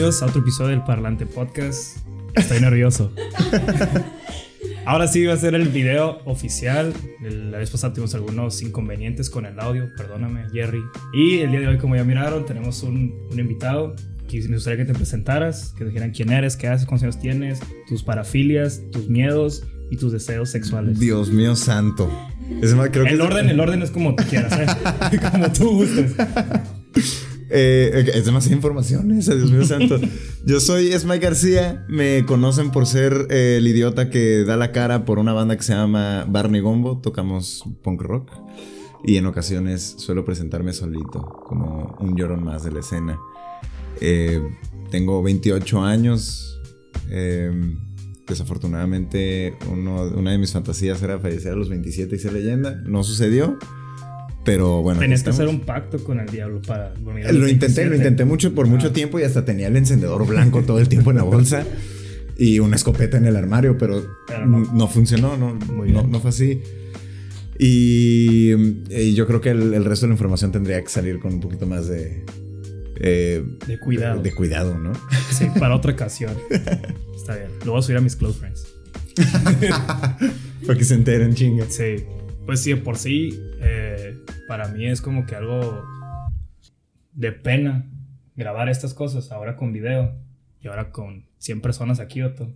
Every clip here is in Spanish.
bienvenidos a otro episodio del Parlante Podcast. Estoy nervioso. Ahora sí va a ser el video oficial. La vez pasada tuvimos algunos inconvenientes con el audio, perdóname, Jerry. Y el día de hoy, como ya miraron, tenemos un, un invitado. Que me gustaría que te presentaras, que dijeran quién eres, qué haces, cuántos años tienes, tus parafilias, tus miedos y tus deseos sexuales. Dios mío santo. Es más, creo que el orden, el orden es como tú quieras, ¿eh? como tú gustes. Eh, es demasiada información esa, Dios mío santo. Yo soy Esmay García. Me conocen por ser eh, el idiota que da la cara por una banda que se llama Barney Gombo. Tocamos punk rock. Y en ocasiones suelo presentarme solito, como un llorón más de la escena. Eh, tengo 28 años. desafortunadamente, una de mis fantasías era fallecer a los 27 y ser leyenda. No sucedió. Pero bueno. Tenías que hacer un pacto con el diablo para dormir. Lo intenté, lo intenté mucho por mucho tiempo y hasta tenía el encendedor blanco todo el tiempo en la bolsa y una escopeta en el armario, pero, no. funcionó, no, no, fue así. Y, yo creo que el, resto de la información tendría que salir con un poquito más de. Eh, de cuidado. De, cuidado, ¿no? Sí, para otra ocasión. Está bien. Lo voy a subir a mis close friends. para que se enteren, chinga. Sí. Pues sí, por sí. Eh, para mí es como que algo de pena grabar estas cosas ahora con video y ahora con 100 personas aquí, Otto.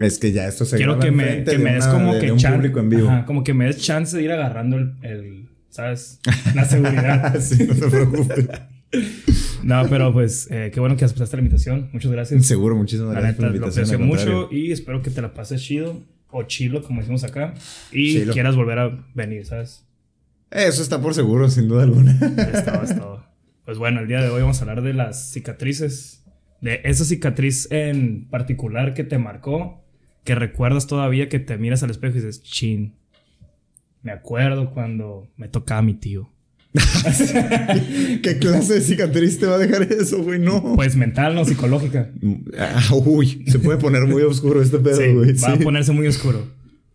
Es que ya esto se Quiero que me, que me des como que público en vivo. como que me des chance de ir agarrando el, ¿sabes? La seguridad. sí, no te preocupes. no, pero pues eh, qué bueno que aceptaste la invitación. Muchas gracias. Seguro, muchísimas gracias por la invitación. Lo aprecio mucho y espero que te la pases chido o chilo, como decimos acá, y quieras volver a venir, ¿sabes? Eso está por seguro, sin duda alguna. Es todo, es todo. Pues bueno, el día de hoy vamos a hablar de las cicatrices. De esa cicatriz en particular que te marcó, que recuerdas todavía que te miras al espejo y dices, chin. Me acuerdo cuando me tocaba mi tío. ¿Qué clase de cicatriz te va a dejar eso, güey? No. Pues mental, no psicológica. Ah, uy, se puede poner muy oscuro este pedo, güey. va a ponerse muy oscuro.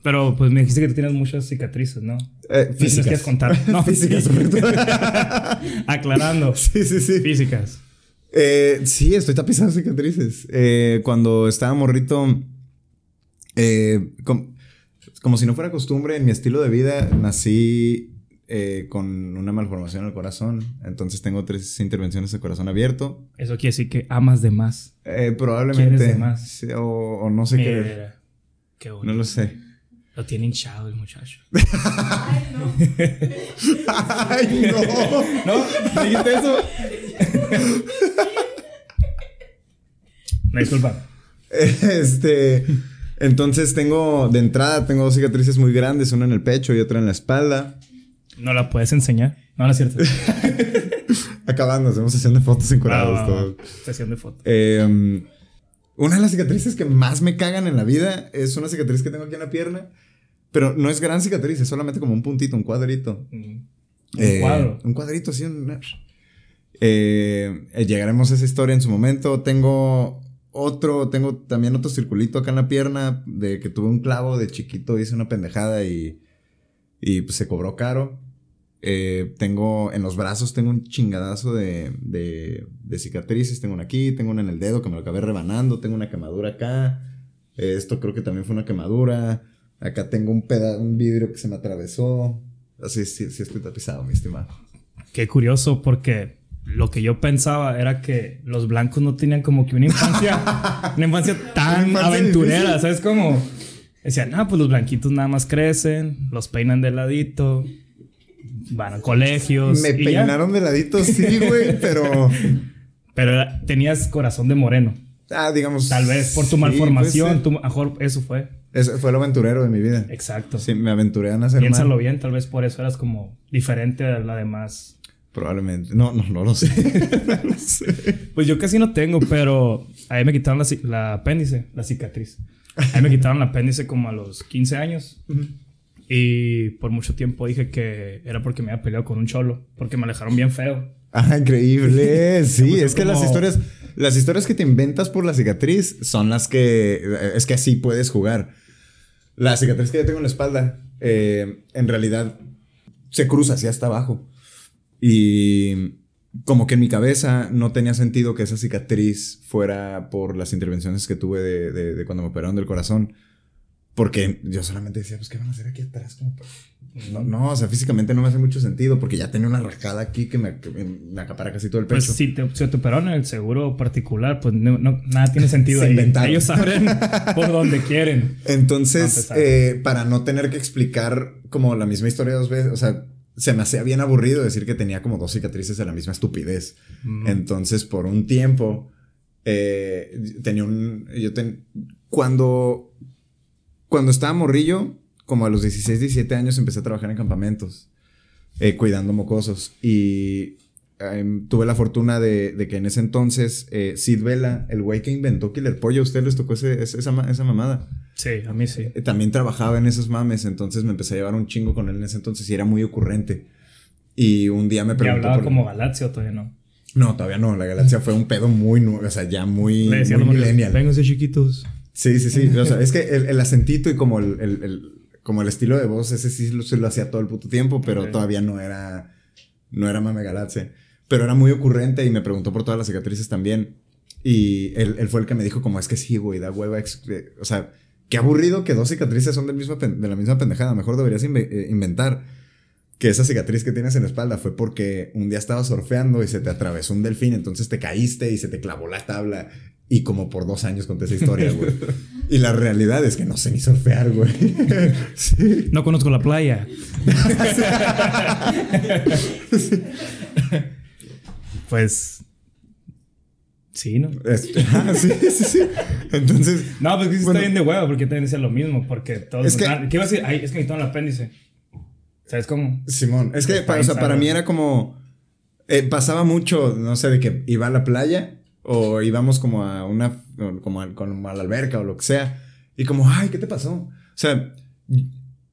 Pero pues me dijiste que tú tienes muchas cicatrices, ¿no? Eh, físicas. quieres contar? No, físicas. Aclarando. Sí, sí, sí. Físicas. Eh, sí, estoy tapizado de cicatrices. Eh, cuando estaba morrito, eh, como si no fuera costumbre, en mi estilo de vida nací con una malformación en el corazón. Entonces tengo tres intervenciones de corazón abierto. Eso quiere decir que amas de más. probablemente. ¿Quieres de más? o, no sé qué. Qué No lo sé. Lo tiene hinchado el muchacho. Ay, no. Ay, no. ¿No? ¿Me dijiste eso? Me disculpa. Este. Entonces tengo, de entrada, tengo dos cicatrices muy grandes, una en el pecho y otra en la espalda. ¿No la puedes enseñar? No, no es cierto. Acabando, hacemos sesión de fotos encorados. todo. Sesión de fotos. Eh, una de las cicatrices que más me cagan en la vida es una cicatriz que tengo aquí en la pierna pero no es gran cicatriz, es solamente como un puntito, un cuadrito. Un eh, cuadro. Un cuadrito, así. Eh, llegaremos a esa historia en su momento. Tengo otro, tengo también otro circulito acá en la pierna de que tuve un clavo de chiquito, hice una pendejada y, y pues, se cobró caro. Eh, tengo en los brazos, tengo un chingadazo de, de, de, cicatrices. Tengo una aquí, tengo una en el dedo que me lo acabé rebanando, tengo una quemadura acá. esto creo que también fue una quemadura. Acá tengo un, peda un vidrio que se me atravesó. Así, sí, sí estoy tapizado, mi estimado. Qué curioso, porque lo que yo pensaba era que los blancos no tenían como que una infancia, una infancia tan aventurera, ¿sabes cómo? Decían, ah, pues los blanquitos nada más crecen, los peinan de ladito, van a colegios. Me peinaron de ladito, sí, güey, pero. Pero tenías corazón de moreno. Ah, digamos. Tal vez por tu malformación, tu, mejor eso fue. Eso fue lo aventurero de mi vida. Exacto. Sí, me aventuré a nacer Piénsalo bien, tal vez por eso eras como diferente a la demás. Probablemente. No, no, no lo sé. no lo sé. Pues yo casi no tengo, pero a mí me quitaron la, apéndice, la cicatriz. A mí me quitaron el apéndice como a los 15 años. Y por mucho tiempo dije que era porque me había peleado con un cholo, porque me alejaron bien feo. Ah, increíble. Sí, es que las historias, las historias que te inventas por la cicatriz son las que, es que así puedes jugar. La cicatriz que yo tengo en la espalda, eh, en realidad, se cruza hacia hasta abajo. Y como que en mi cabeza no tenía sentido que esa cicatriz fuera por las intervenciones que tuve de, de, de cuando me operaron del corazón. Porque yo solamente decía, pues, ¿qué van a hacer aquí atrás? Como no, no, o sea, físicamente no me hace mucho sentido porque ya tenía una rajada aquí que me, que me acapara casi todo el pecho. Pues si te, si te operaron en el seguro particular, pues no, no- nada tiene sentido Se ahí. inventaron. Ellos saben por dónde quieren. Entonces, Para empezar. eh, para no tener que explicar como la misma historia dos veces, o sea, se me hacía bien aburrido decir que tenía como dos cicatrices de la misma estupidez. Mm. Entonces, por un tiempo, eh, tenía un. Yo ten- cuando. Cuando estaba morrillo, como a los 16, 17 años, empecé a trabajar en campamentos, eh, cuidando mocosos. Y em, tuve la fortuna de, de que en ese entonces, eh, Sid Vela, el güey que inventó Killer Pollo, ¿a usted les tocó ese- esa, esa mamada? Sí, a mí sí. Eh, También trabajaba en esos mames, entonces me empecé a llevar un chingo con él en ese entonces y era muy ocurrente. Y un día me ¿Y preguntó. hablaba por- como Galaxia todavía no? no, todavía no. La galaxia fue un pedo muy nuevo. O sea, ya muy, muy millennial. Vénganse chiquitos. Sí, sí, sí. O sea, es que el, el acentito y como el, el- el- como el estilo de voz, ese sí lo, se lo hacía todo el puto tiempo, pero todavía no era. No era mame galaxia. Pero era muy ocurrente y me preguntó por todas las cicatrices también. Y él, él fue el que me dijo, como es que sí, güey, da hueva. eh, O sea, qué aburrido que dos cicatrices son del mismo de la misma pendejada. Mejor deberías inve- eh, inventar que esa cicatriz que tienes en la espalda fue porque un día estabas surfeando y se te atravesó un delfín, entonces te caíste y se te clavó la tabla. Y como por dos años conté esa historia, güey. y la realidad es que no sé ni surfear, güey. sí. No conozco la playa. pues. Sí, ¿no? Este, ah, sí, sí, sí. Entonces, No, pues que sí Bueno. está bien de huevo, porque también decía lo mismo, porque todos. Es que- ¿Qué iba a decir? Ay, es que me quitaron el apéndice. ¿Sabes cómo? Simón, es que Está para, o sea, para mí era como. eh, pasaba mucho, no sé, de que iba a la playa o íbamos como a una. como a, como a la alberca o lo que sea. Y como, ay, ¿qué te pasó? O sea,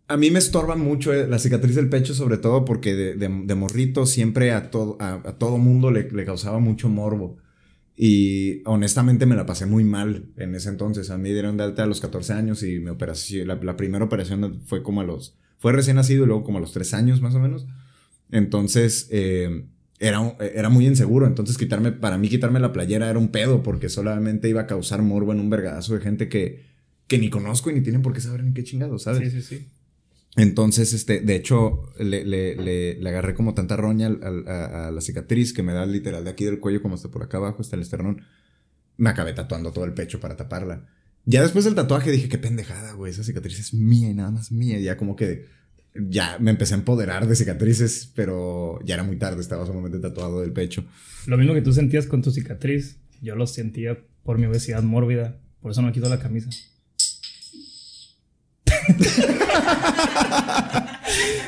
a mí me estorba mucho eh, la cicatriz del pecho, sobre todo porque de, de- de morrito siempre a todo, a, a todo mundo le, le causaba mucho morbo. Y honestamente me la pasé muy mal en ese entonces. A mí dieron de alta a los 14 años y mi operación, la, la primera operación fue como a los, fue recién nacido y luego como a los 3 años más o menos. Entonces, eh, era, un- era muy inseguro. Entonces, quitarme, para mí quitarme la playera era un pedo porque solamente iba a causar morbo en un vergadazo de gente que, que ni conozco y ni tienen por qué saber ni qué chingados, ¿sabes? Sí, sí, sí. Entonces, este, de hecho, le, le, le, le agarré como tanta roña a la cicatriz que me da literal de aquí del cuello como hasta por acá abajo, hasta el esternón. Me acabé tatuando todo el pecho para taparla. Ya después del tatuaje dije, qué pendejada, güey, esa cicatriz es mía y nada más mía. Ya como que ya me empecé a empoderar de cicatrices, pero ya era muy tarde, estaba sumamente tatuado del pecho. Lo mismo que tú sentías con tu cicatriz, yo lo sentía por mi obesidad mórbida. Por eso no me quito la camisa.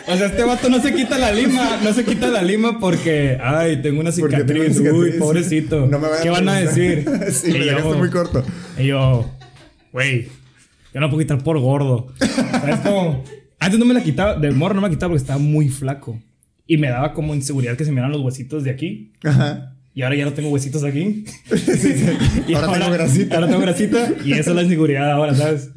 o sea, este vato no se quita la lima, no se quita la lima porque, ay, tengo una tengo cicatriz, uy, pobrecito. No me ¿Qué van a decir? sí, Y me yo- muy corto. Y yo, güey, yo no puedo quitar por gordo. ¿Sabes cómo? Antes no me la quitaba, de morro no me la quitaba porque estaba muy flaco. Y me daba como inseguridad que se me dieran los huesitos de aquí. Ajá. Y ahora ya no tengo huesitos aquí. Y Ahora tengo grasita. Ahora tengo grasita. Y esa es la inseguridad ahora, ¿sabes?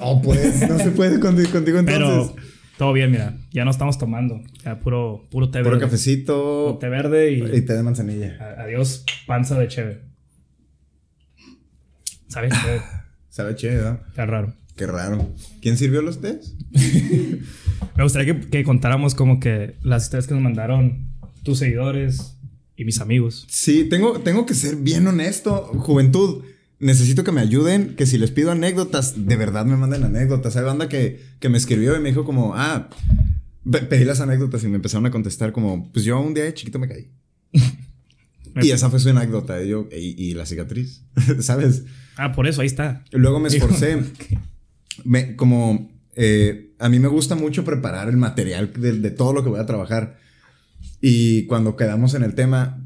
Oh, pues, no se puede contigo, contigo entonces. Pero todo bien, mira. Ya no estamos tomando. Ya puro, puro té Puro verde. cafecito Té verde y, y té de manzanilla. a- adiós, panza de cheve. ¿Sabes? Chévere. Sabe chido. Está raro. Qué raro. ¿Quién sirvió los tés? Me gustaría que, que contáramos como que las historias que nos mandaron tus seguidores y mis amigos. Sí, tengo, tengo que ser bien honesto. Juventud, necesito que me ayuden. Que si les pido anécdotas, de verdad me manden anécdotas. Hay banda que, que me escribió y me dijo como, ah, pe- pedí las anécdotas y me empezaron a contestar como, pues yo un día de chiquito me caí. y esa fue su anécdota. Y, yo, y, y la cicatriz, ¿sabes? Ah, por eso, ahí está. Luego me esforcé. Me- como eh, a mí me gusta mucho preparar el material de, todo lo que voy a trabajar. Y cuando quedamos en el tema,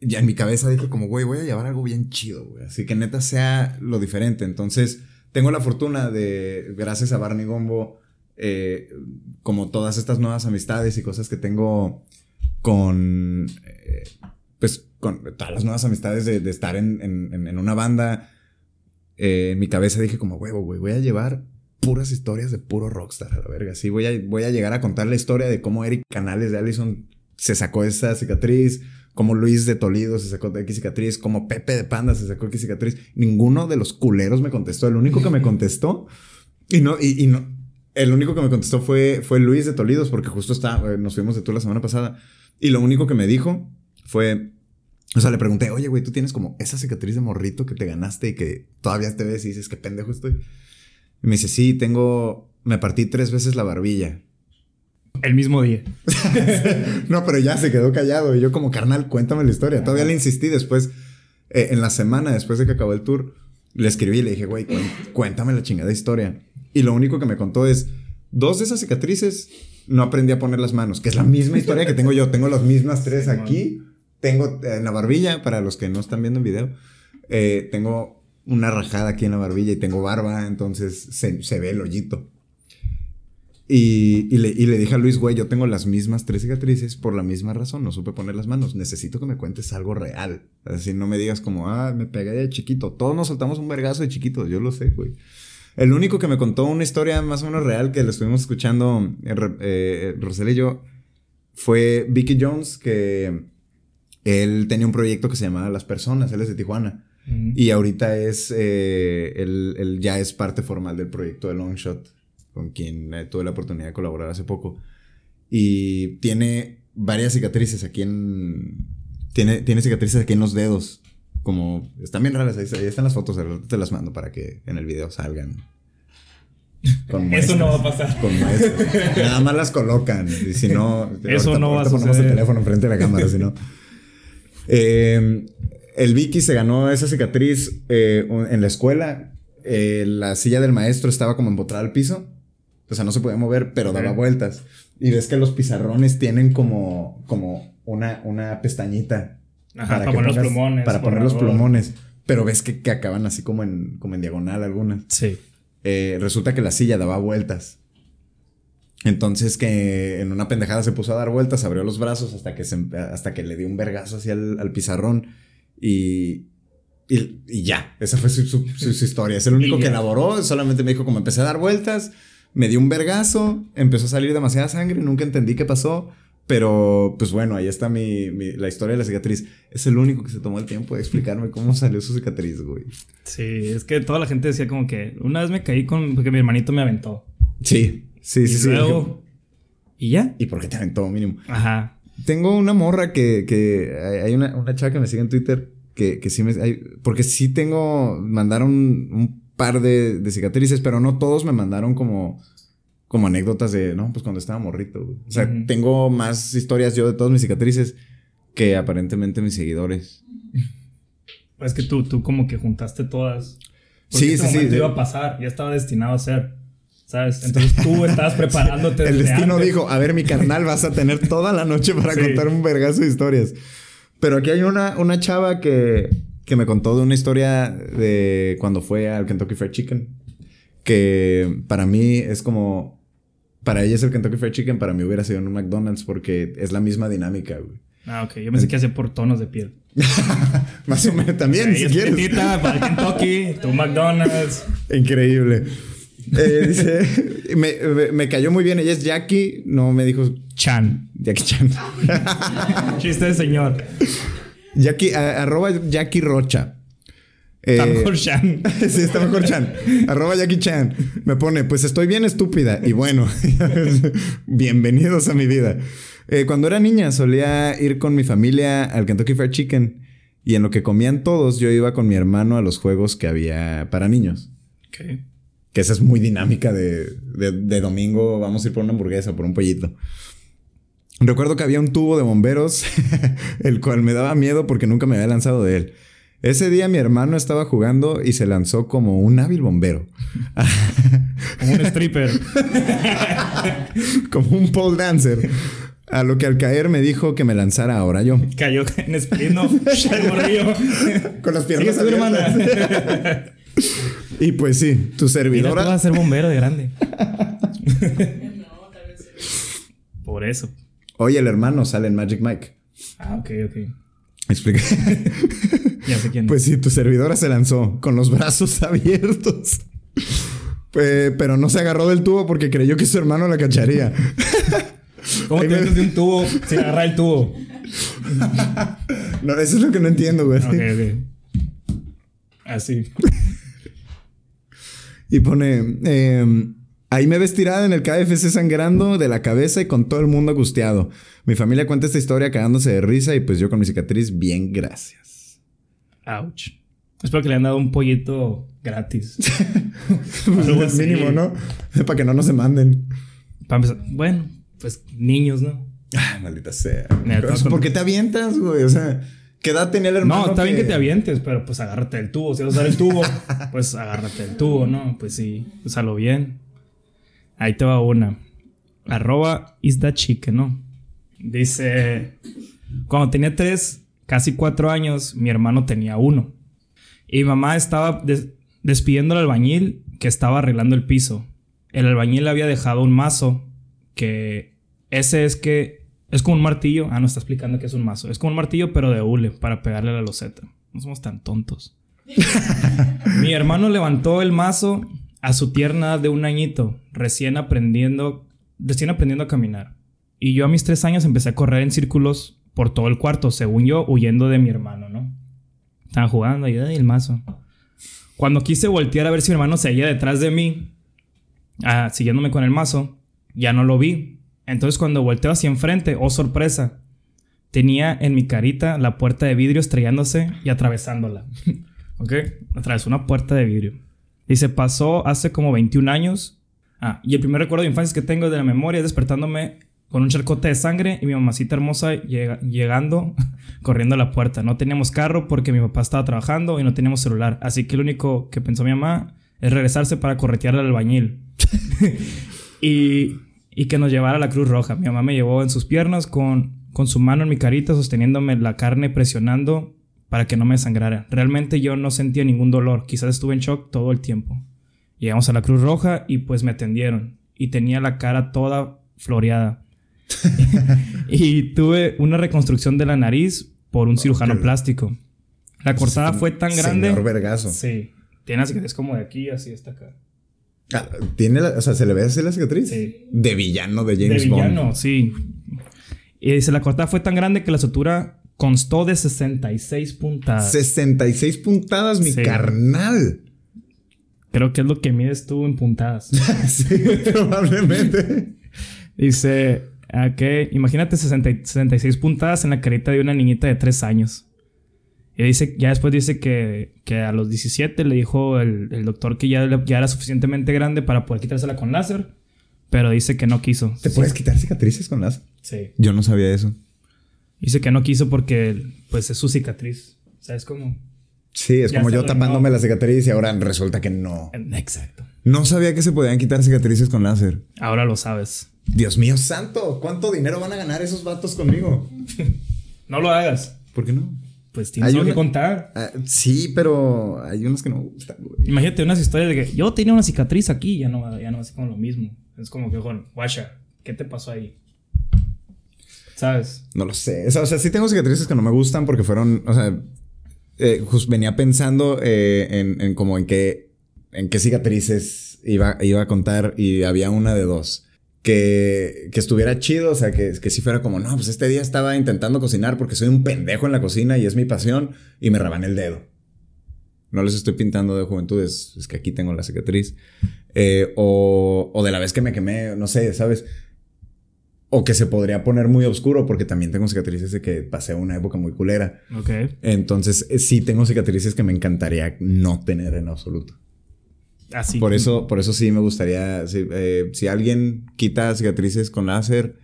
ya en mi cabeza dije como, güey, voy a llevar algo bien chido, güey. Así que neta sea lo diferente. Entonces, tengo la fortuna de, gracias a Barney Gombo, eh, como todas estas nuevas amistades y cosas que tengo con, eh, pues, con todas las nuevas amistades de, estar en- en una banda. Eh, en mi cabeza dije como, huevo, güey, voy a llevar puras historias de puro rockstar a la verga. Sí, voy a, voy a llegar a contar la historia de cómo Eric Canales de Allison se sacó esa cicatriz, como Luis de Toledo se sacó X cicatriz, como Pepe de Panda se sacó X cicatriz. Ninguno de los culeros me contestó. El único que me contestó, y no, y, no, el único que me contestó fue, fue Luis de Toledo, porque justo está, eh, nos fuimos de tú la semana pasada. Y lo único que me dijo fue, o sea, le pregunté, oye, güey, tú tienes como esa cicatriz de morrito que te ganaste y que todavía te ves y dices, qué pendejo estoy. Y me dice, sí, tengo, me partí tres veces la barbilla. El mismo día. no, pero ya se quedó callado. Y yo como, carnal, cuéntame la historia. Todavía le insistí después, eh, en la semana después de que acabó el tour, le escribí y le dije, güey, cuéntame la chingada historia. Y lo único que me contó es, dos de esas cicatrices no aprendí a poner las manos, que es la misma historia que tengo yo. Tengo las mismas tres aquí. Tengo en la barbilla, para los que no están viendo en video, eh, tengo una rajada aquí en la barbilla y tengo barba, entonces se, se ve el hoyito. Y, y, le, y, le, dije a Luis, güey, yo tengo las mismas tres cicatrices por la misma razón, no supe poner las manos. Necesito que me cuentes algo real. Así no me digas como, ah, me pegué de chiquito. Todos nos soltamos un vergazo de chiquitos, yo lo sé, güey. El único que me contó una historia más o menos real que lo estuvimos escuchando, eh, eh, y yo, fue Vicky Jones, que él tenía un proyecto que se llamaba Las Personas, él es de Tijuana. Y ahorita es, eh, él, él, ya es parte formal del proyecto de Longshot con quien eh, tuve la oportunidad de colaborar hace poco. Y tiene varias cicatrices aquí en... Tiene, tiene cicatrices aquí en los dedos. Como... Están bien raras, ahí, están las fotos, te las mando para que en el video salgan. Eso no va a pasar. Con Nada más las colocan. Y si no... Eso no va a suceder. ponemos el teléfono enfrente de la cámara, si no... Eh, el Vicky se ganó esa cicatriz eh, en la escuela. la silla del maestro estaba como empotrada al piso o sea, no se podía mover, pero daba vueltas. Y ves que los pizarrones tienen como, como una, una pestañita. para, poner los plumones. Para poner los plumones. Pero ves que, que, acaban así como en, como en diagonal algunas. Sí. Eh, resulta que la silla daba vueltas. Entonces que en una pendejada se puso a dar vueltas, abrió los brazos hasta que, se, hasta que le dio un vergazo hacia el, al pizarrón. Y, y, y, ya, esa fue su, su, su, historia. Es el único que elaboró. Solamente me dijo como empecé a dar vueltas me dio un vergazo, empezó a salir demasiada sangre, nunca entendí qué pasó. Pero, pues bueno, ahí está mi, la historia de la cicatriz. Es el único que se tomó el tiempo de explicarme cómo salió su cicatriz, güey. Sí, es que toda la gente decía como que una vez me caí con. porque mi hermanito me aventó. Sí, sí, sí, luego, ¿Y ya? ¿Y por qué te aventó, mínimo? Ajá. Tengo una morra que. que hay una, una chava que me sigue en Twitter que, que sí me. porque sí tengo. Mandaron un par de, de, cicatrices, pero no todos me mandaron como, como anécdotas de, no, pues cuando estaba morrito. O sea, tengo más historias yo de todas mis cicatrices que aparentemente mis seguidores. Es que tú, tú como que juntaste todas. sí, este sí, sí. iba a pasar, ya estaba destinado a ser. ¿Sabes? Entonces tú estabas preparándote. El destino dijo, a ver, mi carnal, vas a tener toda la noche para contar un vergazo de historias. Pero aquí hay una, una chava que, que me contó de una historia de cuando fue al Kentucky Fried Chicken. Que para mí es como. Para ella es el Kentucky Fried Chicken, para mí hubiera sido en un McDonald's porque es la misma dinámica, güey. Ah, ok. Yo pensé que hacía por tonos de piel. Más o menos también, si quieres. para el Kentucky, tu McDonald's. Increíble. Eh, dice, me, me, cayó muy bien. Ella es Jackie, no me dijo Chan. Jackie Chan. Chiste de señor. Jackie, arroba Jackie Rocha. está eh, mejor Chan. sí, está mejor Chan. arroba Jackie Chan. Me pone, pues estoy bien estúpida. Y bueno, bienvenidos a mi vida. Eh, cuando era niña solía ir con mi familia al Kentucky Fried Chicken. Y en lo que comían todos, yo iba con mi hermano a los juegos que había para niños. Okay. Que esa es muy dinámica de, de domingo. Vamos a ir por una hamburguesa, por un pollito. Recuerdo que había un tubo de bomberos, el cual me daba miedo porque nunca me había lanzado de él. Ese día mi hermano estaba jugando y se lanzó como un hábil bombero. como un stripper. como un pole dancer. A lo que al caer me dijo que me lanzara ahora yo. Cayó en sprint, Con las piernas hermana. Y pues sí, tu servidora. Mira, tú vas a ser bombero de grande. Por eso. Oye, el hermano sale en Magic Mike. Ah, ok, ok. Explica. ya sé quién. Pues sí, tu servidora se lanzó con los brazos abiertos. Pues, pero no se agarró del tubo porque creyó que su hermano la cacharía. ¿Cómo te metes de un tubo sin agarrar el tubo? no, eso es lo que no entiendo, güey. Ok, ok. Así. Y pone, em, ahí me ves tirada en el KFC sangrando de la cabeza y con todo el mundo angustiado. Mi familia cuenta esta historia cagándose de risa y pues yo con mi cicatriz, bien, gracias. Ouch. Espero que le han dado un pollito gratis. Pues mínimo, ¿no? Para que no nos demanden. Para empezar, bueno, pues niños, ¿no? Ah, maldita sea. Mira, Pero, ¿Por qué te avientas, güey? O sea, ¿qué edad tenía el hermano? No, está bien que te avientes, pero pues agárrate el tubo. Si vas a usar el tubo, pues agárrate el tubo, ¿no? Pues sí, úsalo bien. Ahí te va una. Arroba is that chique, ¿no? Dice, cuando tenía tres, casi cuatro años, mi hermano tenía uno. Y mi mamá estaba des- despidiendo al albañil que estaba arreglando el piso. El albañil había dejado un mazo que ese es que es como un martillo. Ah, no está explicando que es un mazo. Es como un martillo, pero de hule para pegarle a la loseta. No somos tan tontos. Mi hermano levantó el mazo a su tierna de un añito, recién aprendiendo, recién aprendiendo a caminar. Y yo a mis tres años empecé a correr en círculos por todo el cuarto, según yo, huyendo de mi hermano, ¿no? Estaban jugando y "Ay, el mazo. Cuando quise voltear a ver si mi hermano seguía detrás de mí, ah, siguiéndome con el mazo, ya no lo vi. Entonces cuando volteo hacia enfrente, oh sorpresa, tenía en mi carita la puerta de vidrio estrellándose y atravesándola. ¿Ok? Atravesó una puerta de vidrio. Y se pasó hace como 21 años. Ah, y el primer recuerdo de infancia que tengo de la memoria es despertándome con un charcote de sangre y mi mamacita hermosa llega- llegando corriendo a la puerta. No teníamos carro porque mi papá estaba trabajando y no teníamos celular. Así que lo único que pensó mi mamá es regresarse para corretear al albañil. y, y que nos llevara a la Cruz Roja. Mi mamá me llevó en sus piernas con, con su mano en mi carita, sosteniéndome la carne, presionando para que no me sangrara. Realmente yo no sentía ningún dolor. Quizás estuve en shock todo el tiempo. Llegamos a la Cruz Roja y pues me atendieron. Y tenía la cara toda floreada. y tuve una reconstrucción de la nariz por un cirujano plástico. La cortada fue tan grande. Señor vergazo. Sí. Tiene así que es como de aquí, así hasta acá. Ah, Tiene la- o sea, ¿se le ve así la cicatriz? Sí. De villano de James de villano, Bond. sí. Y dice, la cortada fue tan grande que la sutura constó de 66 puntadas. 66 puntadas, mi Sí. carnal. Creo que es lo que mides tú en puntadas. sí, probablemente. dice, ok, imagínate 60 y- 66 puntadas en la carita de una niñita de 3 años. Y dice, ya después dice que, que a los 17 le dijo el, el doctor que ya, ya era suficientemente grande para poder quitársela con láser. Pero dice que no quiso. ¿Te puedes quitar cicatrices con láser? Sí. Yo no sabía eso. Dice que no quiso porque pues es su cicatriz. O sea, es como... Sí, es Ya como yo tapándome no. la cicatriz y ahora resulta que no. Exacto. No sabía que se podían quitar cicatrices con láser. Ahora lo sabes. Dios mío santo, ¿cuánto dinero van a ganar esos vatos conmigo? No lo hagas. ¿Por qué no? Pues tienes Hay algo que contar. Ah, sí, pero hay unos que no me gustan, güey. Imagínate unas historias de que yo tenía una cicatriz aquí, ya no, ya no es como lo mismo. Es como que, bueno, guacha, ¿qué te pasó ahí? ¿Sabes? No lo sé. O sea, o sea, sí tengo cicatrices que no me gustan porque fueron, o sea, eh, jus- venía pensando eh, en, en como en qué, en qué cicatrices iba, iba a contar y había una de dos. Que, que estuviera chido, o sea, que, que si fuera como, no, pues este día estaba intentando cocinar porque soy un pendejo en la cocina y es mi pasión y me raban el dedo. No les estoy pintando de juventud, es, es que aquí tengo la cicatriz. Eh, o, o de la vez que me quemé, no sé, ¿sabes? O que se podría poner muy oscuro porque también tengo cicatrices de que pasé una época muy culera. Ok. Entonces, eh, sí tengo cicatrices que me encantaría no tener en absoluto. Así. Por eso, por eso sí me gustaría, sí, eh, si alguien quita cicatrices con láser,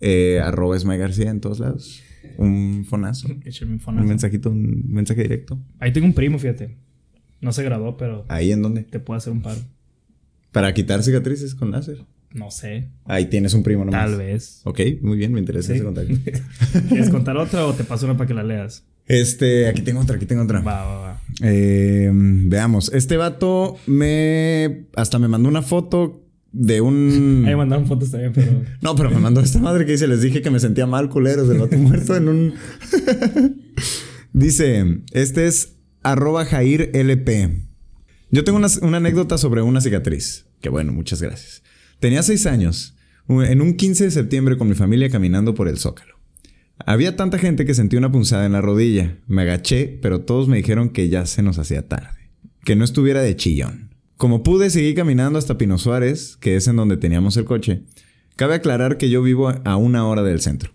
eh, arroba Esmay García en todos lados. Un fonazo. Un Un fonazo. mensajito, un mensaje directo. Ahí tengo un primo, fíjate. No se graduó, pero Ahí en donde. te puedo hacer un paro. Para quitar cicatrices con láser. No sé. Ahí tienes un primo nomás. Tal vez. Ok, muy bien, me interesa Sí. ese contacto. ¿Quieres contar otra o te paso una para que la leas? Este, aquí tengo otra, aquí tengo otra. Va, va, va. Eh, veamos, este vato me hasta me mandó una foto de un Ahí mandaron fotos también, pero. No, pero me mandó esta madre que dice, les dije que me sentía mal, culeros, del vato muerto en un... dice, este es arroba Jair LP. Yo tengo una, una anécdota sobre una cicatriz. Que bueno, muchas gracias. Tenía seis años, en un 15 de septiembre con mi familia caminando por el Zócalo. Había tanta gente que sentí una punzada en la rodilla. Me agaché, pero todos me dijeron que ya se nos hacía tarde. Que no estuviera de chillón. Como pude, seguí caminando hasta Pino Suárez, que es en donde teníamos el coche. Cabe aclarar que yo vivo a una hora del centro.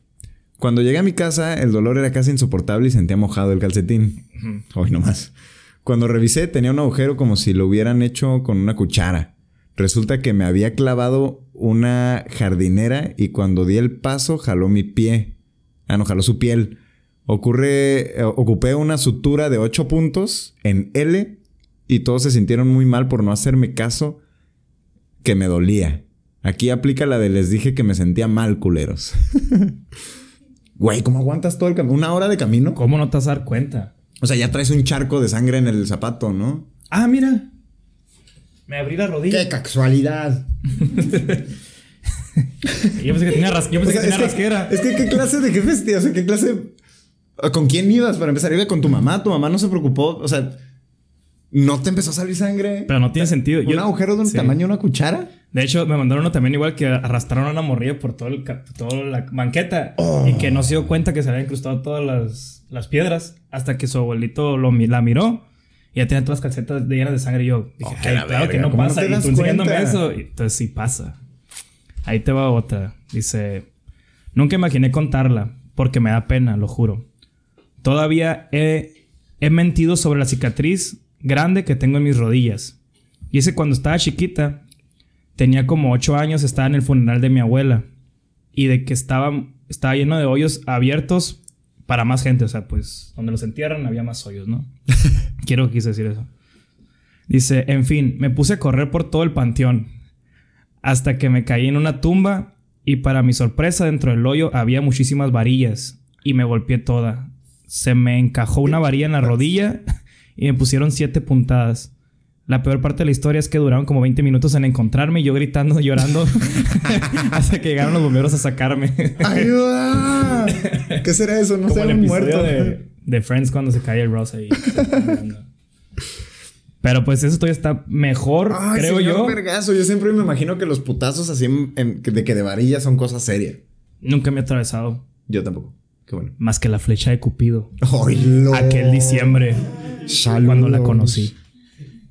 Cuando llegué a mi casa, el dolor era casi insoportable y sentía mojado el calcetín. Hoy no más. Cuando revisé, tenía un agujero como si lo hubieran hecho con una cuchara. Resulta que me había clavado una jardinera y cuando di el paso jaló mi pie. Ah, no, jaló su piel. Ocurre, eh, ocupé una sutura de 8 puntos en L y todos se sintieron muy mal por no hacerme caso que me dolía. Aquí aplica la de les dije que me sentía mal, culeros. Güey, ¿cómo aguantas todo el camino? ¿Una hora de camino? ¿Cómo no te vas a dar cuenta? O sea, ya traes un charco de sangre en el zapato, ¿no? Ah, mira. Me abrí la rodilla. ¡Qué casualidad! yo pensé que tenía, ras yo pensé que tenía es que, rasquera. Es que, ¿qué clase de jefes, tío? O sea, ¿qué clase. ¿Con quién ibas para empezar? ¿Iba con tu mamá? ¿Tu mamá no se preocupó? O sea, ¿no te empezó a salir sangre? Pero no tiene sentido. ¿Un Yo- agujero de un sí. tamaño de una cuchara? De hecho, me mandaron uno también igual que arrastraron a una morrilla por todo el toda la banqueta y que no se dio cuenta que se habían incrustado todas las, las piedras hasta que su abuelito lo, la miró y ya tenía todas las calcetas llenas de sangre. Y yo dije, Oh, "Ay, la claro que verga, no ¿cómo no pasa. te y tú enseñándome eso. Entonces sí pasa. Ahí te va otra. Dice, nunca imaginé contarla porque me da pena, lo juro. Todavía he, he mentido sobre la cicatriz grande que tengo en mis rodillas. Y ese cuando estaba chiquita, tenía como 8 años, estaba en el funeral de mi abuela. Y de que estaba, estaba lleno de hoyos abiertos para más gente. O sea, pues donde los entierran había más hoyos, ¿no? Quiero que quise decir eso. Dice, en fin, me puse a correr por todo el panteón. Hasta que me caí en una tumba y para mi sorpresa dentro del hoyo había muchísimas varillas y me golpeé toda. Se me encajó una varilla en la rodilla y me pusieron siete puntadas. La peor parte de la historia es que duraron como 20 minutos en encontrarme y yo gritando, llorando, hasta que llegaron los bomberos a sacarme. ¡Ayuda! ¿Qué será eso? No como sé, el un episodio muerto. de, de Friends cuando se cae el Ross ahí. Pero pues eso todavía está mejor, Ay, creo señor yo. vergazo. Yo siempre me imagino que los putazos así en- en- de que de varilla son cosas serias. Nunca me he atravesado. Yo tampoco. Qué bueno. Más que la flecha de Cupido. ¡Oilo! Aquel diciembre. Saludos. Cuando la conocí.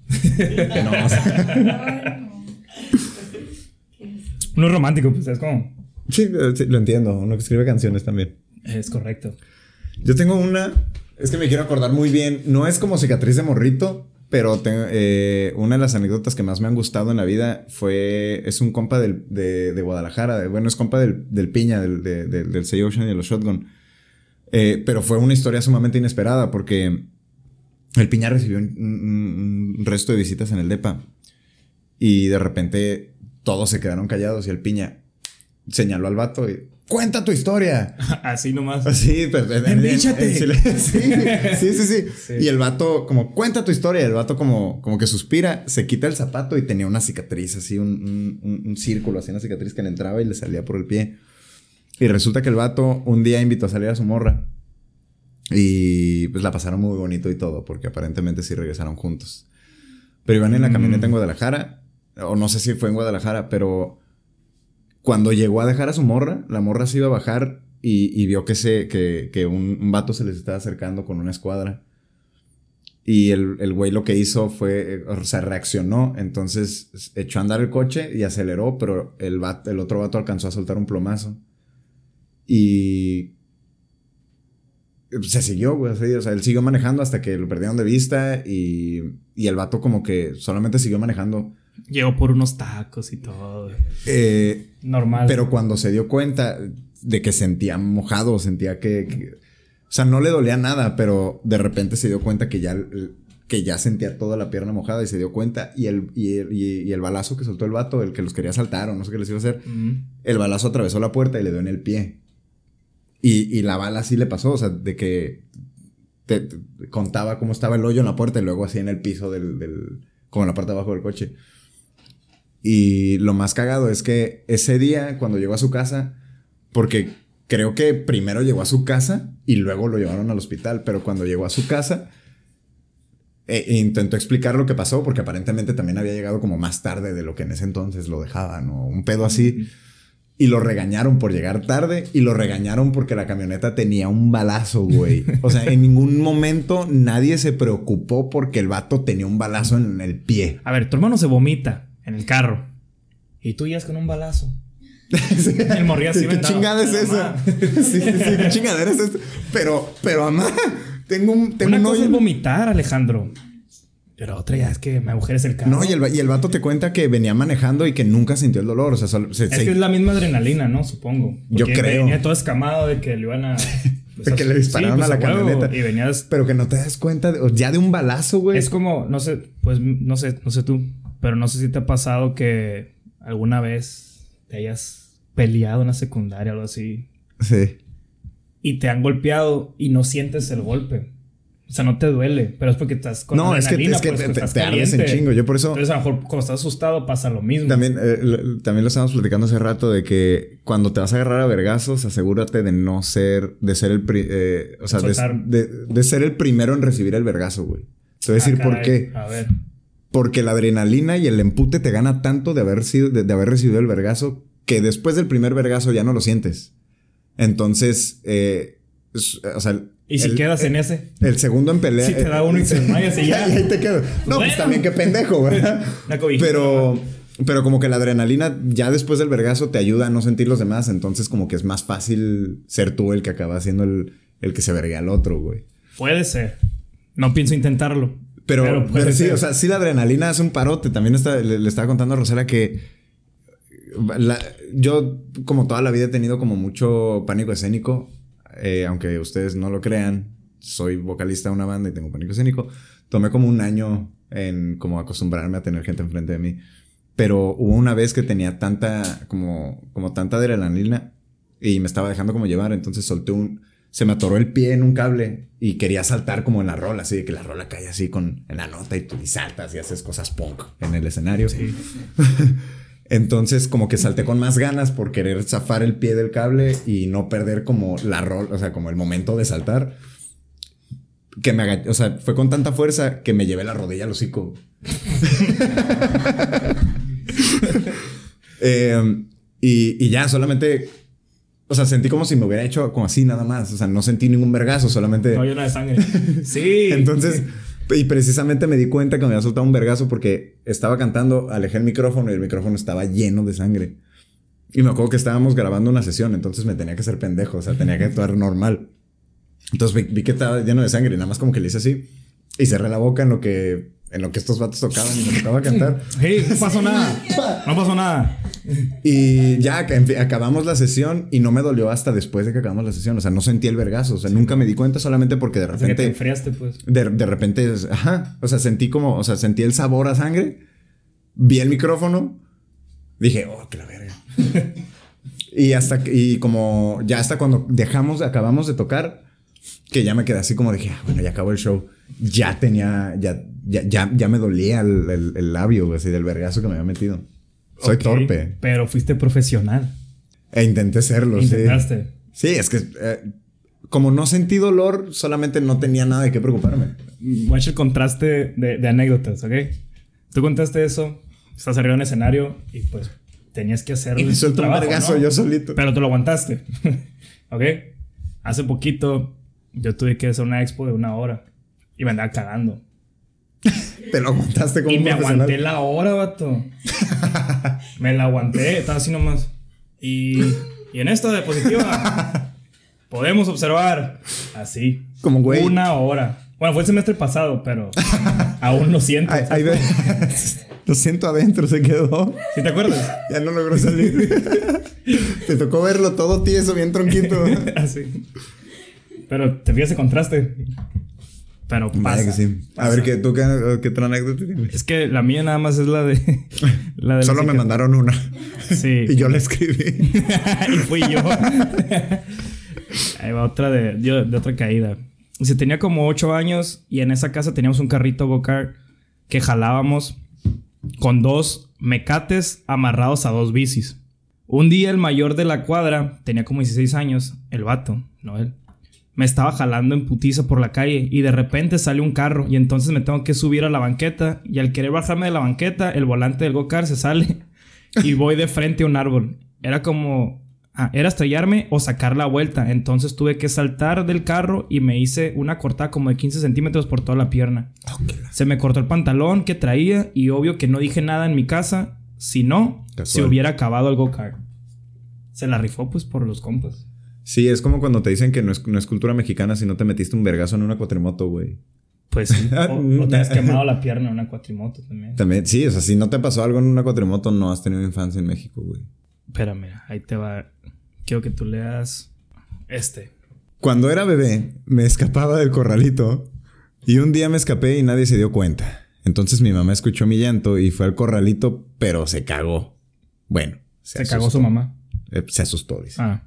No, o sea, No es romántico, pues es como. sí, eh, sí, lo entiendo. Uno que escribe canciones también. Es correcto. Yo tengo una. Es que me quiero acordar muy bien. No es como cicatriz de morrito, pero eh, una de las anécdotas que más me han gustado en la vida fue. Es un compa del- de, Guadalajara. de- bueno, es compa del, del Piña, del, de- del, Ocean y de los Shotgun. Eh, pero fue una historia sumamente inesperada porque el Piña recibió un, un- un resto de visitas en el DEPA. Y de repente todos se quedaron callados y el Piña señaló al vato y. ¡Cuenta tu historia! Así nomás. Sí, pero en- en- Envíchate. sí, sí, sí, sí, Sí. Y el vato, como, cuenta tu historia. El vato, como, como que suspira, se quita el zapato y tenía una cicatriz, así, un, un- un- un círculo, así, una cicatriz que le entraba y le salía por el pie. Y resulta que el vato un día invitó a salir a su morra. Y pues la pasaron muy bonito y todo, porque aparentemente sí regresaron juntos. Pero iban en la Mm. camioneta en Guadalajara, o no sé si fue en Guadalajara, pero cuando llegó a dejar a su morra, la morra se iba a bajar y, vio que, se, que, un, un vato se les estaba acercando con una escuadra. Y el, el güey lo que hizo fue, eh, o sea, reaccionó, entonces echó a andar el coche y aceleró, pero el, otro vato alcanzó a soltar un plomazo. Y se siguió, güey, o sea, él siguió manejando hasta que lo perdieron de vista y, y el vato como que solamente siguió manejando. Llegó por unos tacos y todo. Eh, Normal. pero cuando se dio cuenta de que sentía mojado, sentía que, que- o sea, no le dolía nada, pero de repente se dio cuenta que ya, que ya sentía toda la pierna mojada y se dio cuenta y el, y el, y- el balazo que soltó el vato, el que los quería saltar o no sé qué les iba a hacer, el balazo atravesó la puerta y le dio en el pie. Y, y la bala sí le pasó, o sea, de que te, te- contaba cómo estaba el hoyo en la puerta y luego así en el piso del, del como en la parte de abajo del coche. Y lo más cagado es que ese día, cuando llegó a su casa, porque creo que primero llegó a su casa y luego lo llevaron al hospital, pero cuando llegó a su casa, eh, intentó explicar lo que pasó, porque aparentemente también había llegado como más tarde de lo que en ese entonces lo dejaban, o un pedo así. y lo regañaron por llegar tarde y lo regañaron porque la camioneta tenía un balazo, güey. O sea, en ningún momento nadie se preocupó porque el vato tenía un balazo en el pie. A ver, tu hermano se vomita en el carro y tú ya con un balazo. el morría así ¿Qué chingada es esa? sí, sí, qué chingadera es esto. Pero, pero, mamá, tengo un. Tengo Una cosa es vomitar, Alejandro. Pero otra ya es que me agujeres el carro. No, y el, y el vato te cuenta que venía manejando y que nunca sintió el dolor. O sea, es que es la misma adrenalina, ¿no? Supongo. Yo creo. Venía todo escamado de que le iban a. de que le dispararon pues, a la camioneta. Y venías. Pero que no te das cuenta ya de un balazo, güey. Es como, no sé, pues no sé, no sé tú. Pero no sé si te ha pasado que alguna vez te hayas peleado en la secundaria o algo así. Sí. Y te han golpeado y no sientes el golpe. O sea, no te duele, pero es porque estás con No, es que, es que pues, te, te, en chingo. Yo por eso. Entonces, a lo mejor cuando estás asustado pasa lo mismo. También, eh, también lo estábamos platicando hace rato de que cuando te vas a agarrar a vergazos, asegúrate de no ser, de ser el, eh, o sea, de, de, ser el primero en recibir el vergazo, güey. Te voy a decir ah, por qué. A ver. Porque la adrenalina y el empute te gana tanto de haber sido, de, haber recibido el vergazo que después del primer vergazo ya no lo sientes. Entonces, eh, o sea, ¿Y si quedas en ese? El segundo en pelea. Si te da uno y te desmayas y ya. y ahí te quedas. No, pues también qué pendejo, ¿verdad? pero, pero como que la adrenalina ya después del vergazo te ayuda a no sentir los demás. Entonces como que es más fácil ser tú el que acaba siendo el, el que se vergue al otro, güey. Puede ser. No pienso intentarlo. Pero, pero, sí, o sea, sí la adrenalina es un parote. También le, estaba contando a Rosela que yo como toda la vida he tenido como mucho pánico escénico eh, aunque ustedes no lo crean, soy vocalista de una banda y tengo pánico escénico. Tomé como un año en como acostumbrarme a tener gente enfrente de mí. Pero hubo una vez que tenía tanta, como, como tanta adrenalina y me estaba dejando como llevar, entonces solté un, se me atoró el pie en un cable y quería saltar como en la rola, así de que la rola cae así con, en la nota y tú y saltas y haces cosas punk en el escenario. Sí. Entonces, como que salté con más ganas por querer zafar el pie del cable y no perder como la rol, o sea, como el momento de saltar. Que me agachó, o sea, fue con tanta fuerza que me llevé la rodilla al hocico. eh, y, y ya, solamente o sea, sentí como si me hubiera hecho como así nada más. O sea, no sentí ningún vergazo, solamente. No, una de sangre. sí. Entonces, y precisamente me di cuenta que me había soltado un vergazo porque estaba cantando, alejé el micrófono y el micrófono estaba lleno de sangre. Y me acuerdo que estábamos grabando una sesión, entonces me tenía que hacer pendejo, o sea, tenía que actuar normal. Entonces vi, que estaba lleno de sangre y nada más como que le hice así y cerré la boca en lo que en lo que estos vatos tocaban y me tocaba cantar. Hey, no pasó nada. No pasó nada. Y ya acabamos la sesión y no me dolió hasta después de que acabamos la sesión. O sea, no sentí el vergazo. O sea, nunca me di cuenta solamente porque de repente. te enfriaste, pues. De, de, repente, ajá. O sea, sentí como, o sea, sentí el sabor a sangre. Vi el micrófono. Dije, oh, qué la verga. y hasta, y como, ya hasta cuando dejamos, acabamos de tocar, que ya me quedé así como dije, ah, bueno, ya acabó el show. Ya tenía, ya, ya, ya, me dolía el, el, labio, así del vergazo que me había metido. Soy torpe. Pero fuiste profesional. E intenté serlo, Intentaste. sí. Sí, es que eh, como no sentí dolor, solamente no tenía nada de qué preocuparme. Voy a el contraste de, anécdotas, ¿ok? Tú contaste eso, estás arriba en el escenario y pues tenías que hacerlo. Y me suelto un vergazo yo solito. Pero te lo aguantaste, ¿ok? Hace poquito yo tuve que hacer una expo de una hora y me andaba cagando. Te lo aguantaste como Y me aguanté la hora, vato. me la aguanté, estaba así nomás. Y, y en esta diapositiva podemos observar así. Como güey. Una hora. Bueno, fue el semestre pasado, pero aún lo siento. Ahí, lo siento adentro, se quedó. ¿Sí te acuerdas? Ya no logró salir. te tocó verlo todo tieso, bien tronquito. así. Pero te fijas ese contraste. Pero pasa. A ver, ¿qué, ¿tú qué, qué otra anécdota tienes? Es que la mía nada más es la de... la de Solo me mandaron una. Sí. y yo la escribí. y fui yo. Ahí va otra de, de otra caída. Se tenía como ocho años y en esa casa teníamos un carrito go-kart que jalábamos con dos mecates amarrados a dos bicis. Un día el mayor de la cuadra tenía como 16 años, el vato, no él me estaba jalando en putiza por la calle y de repente sale un carro y entonces me tengo que subir a la banqueta y al querer bajarme de la banqueta el volante del go-kart se sale y voy de frente a un árbol era como Ah, era estrellarme o sacar la vuelta. Entonces tuve que saltar del carro y me hice una cortada como de 15 centímetros por toda la pierna. Se me cortó el pantalón que traía y obvio que no dije nada en mi casa. Si no, se hubiera acabado el go-kart. Se la rifó pues por los compas. Sí, es como cuando te dicen que no es, cultura mexicana si no te metiste un vergazo en una cuatrimoto, güey. Pues sí. O, te has quemado la pierna en una cuatrimoto también. También, sí, o sea, si no te pasó algo en una cuatrimoto, no has tenido infancia en México, güey. Espera, mira, ahí te va. Quiero que tú leas este. Cuando era bebé, me escapaba del corralito y un día me escapé y nadie se dio cuenta. Entonces mi mamá escuchó mi llanto y fue al corralito, pero se cagó. Bueno, se, cagó su mamá. Eh, se asustó, dice. Ah.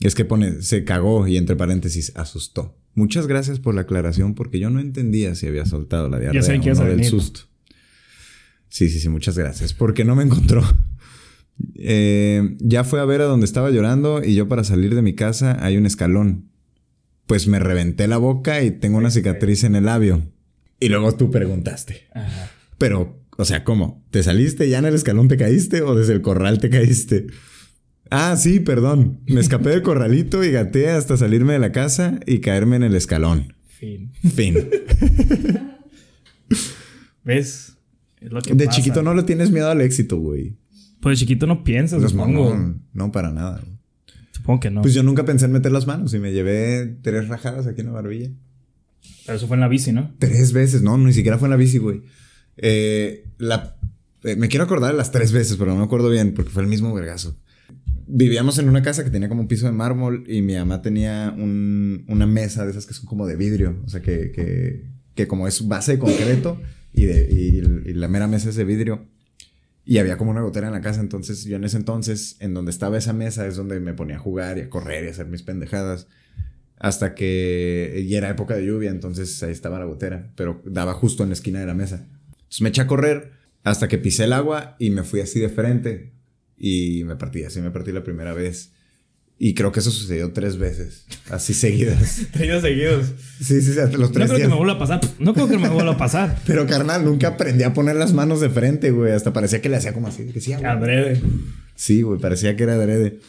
Es que pone, se cagó y entre paréntesis, asustó. Muchas gracias por la aclaración porque yo no entendía si había soltado la diarrea o no del susto. Sí, sí, sí, muchas gracias. Porque no me encontró. Eh, ya fue a ver a donde estaba llorando y yo para salir de mi casa hay un escalón. Pues me reventé la boca y tengo una cicatriz en el labio. Y luego tú preguntaste. Pero, o sea, ¿cómo? ¿Te saliste ya en el escalón te caíste o desde el corral te caíste? Ah, sí, perdón. Me escapé del corralito y gateé hasta salirme de la casa y caerme en el escalón. Fin. Fin. ¿Ves? de chiquito no le tienes miedo al éxito, güey. Pues de chiquito no piensas, pues supongo. No, no, para nada. Supongo que no. Pues yo nunca pensé en meter las manos y me llevé tres rajadas aquí en la barbilla. Pero eso fue en la bici, ¿no? Tres veces, no, ni siquiera fue en la bici, güey. Eh, la, eh, me quiero acordar de las tres veces, pero no me acuerdo bien porque fue el mismo vergazo. Vivíamos en una casa que tenía como un piso de mármol y mi mamá tenía un, una mesa de esas que son como de vidrio, o sea, que, que, que como es base de concreto y, de, la mera mesa es de vidrio y había como una gotera en la casa, entonces yo en ese entonces, en donde estaba esa mesa, es donde me ponía a jugar y a correr y a hacer mis pendejadas. Hasta que y era época de lluvia, entonces ahí estaba la gotera, pero daba justo en la esquina de la mesa. Entonces me eché a correr hasta que pisé el agua y me fui así de frente y me partí, así me partí la primera vez. Y creo que eso sucedió tres veces, así seguidas. tres seguidos. Sí, sí, sí, los tres No creo que me vuelva a pasar. No creo que me vuelva a pasar. Pero carnal, nunca aprendí a poner las manos de frente, güey. Hasta parecía que le hacía como así. Decía, Adrede. Sí, güey, parecía que era adrede.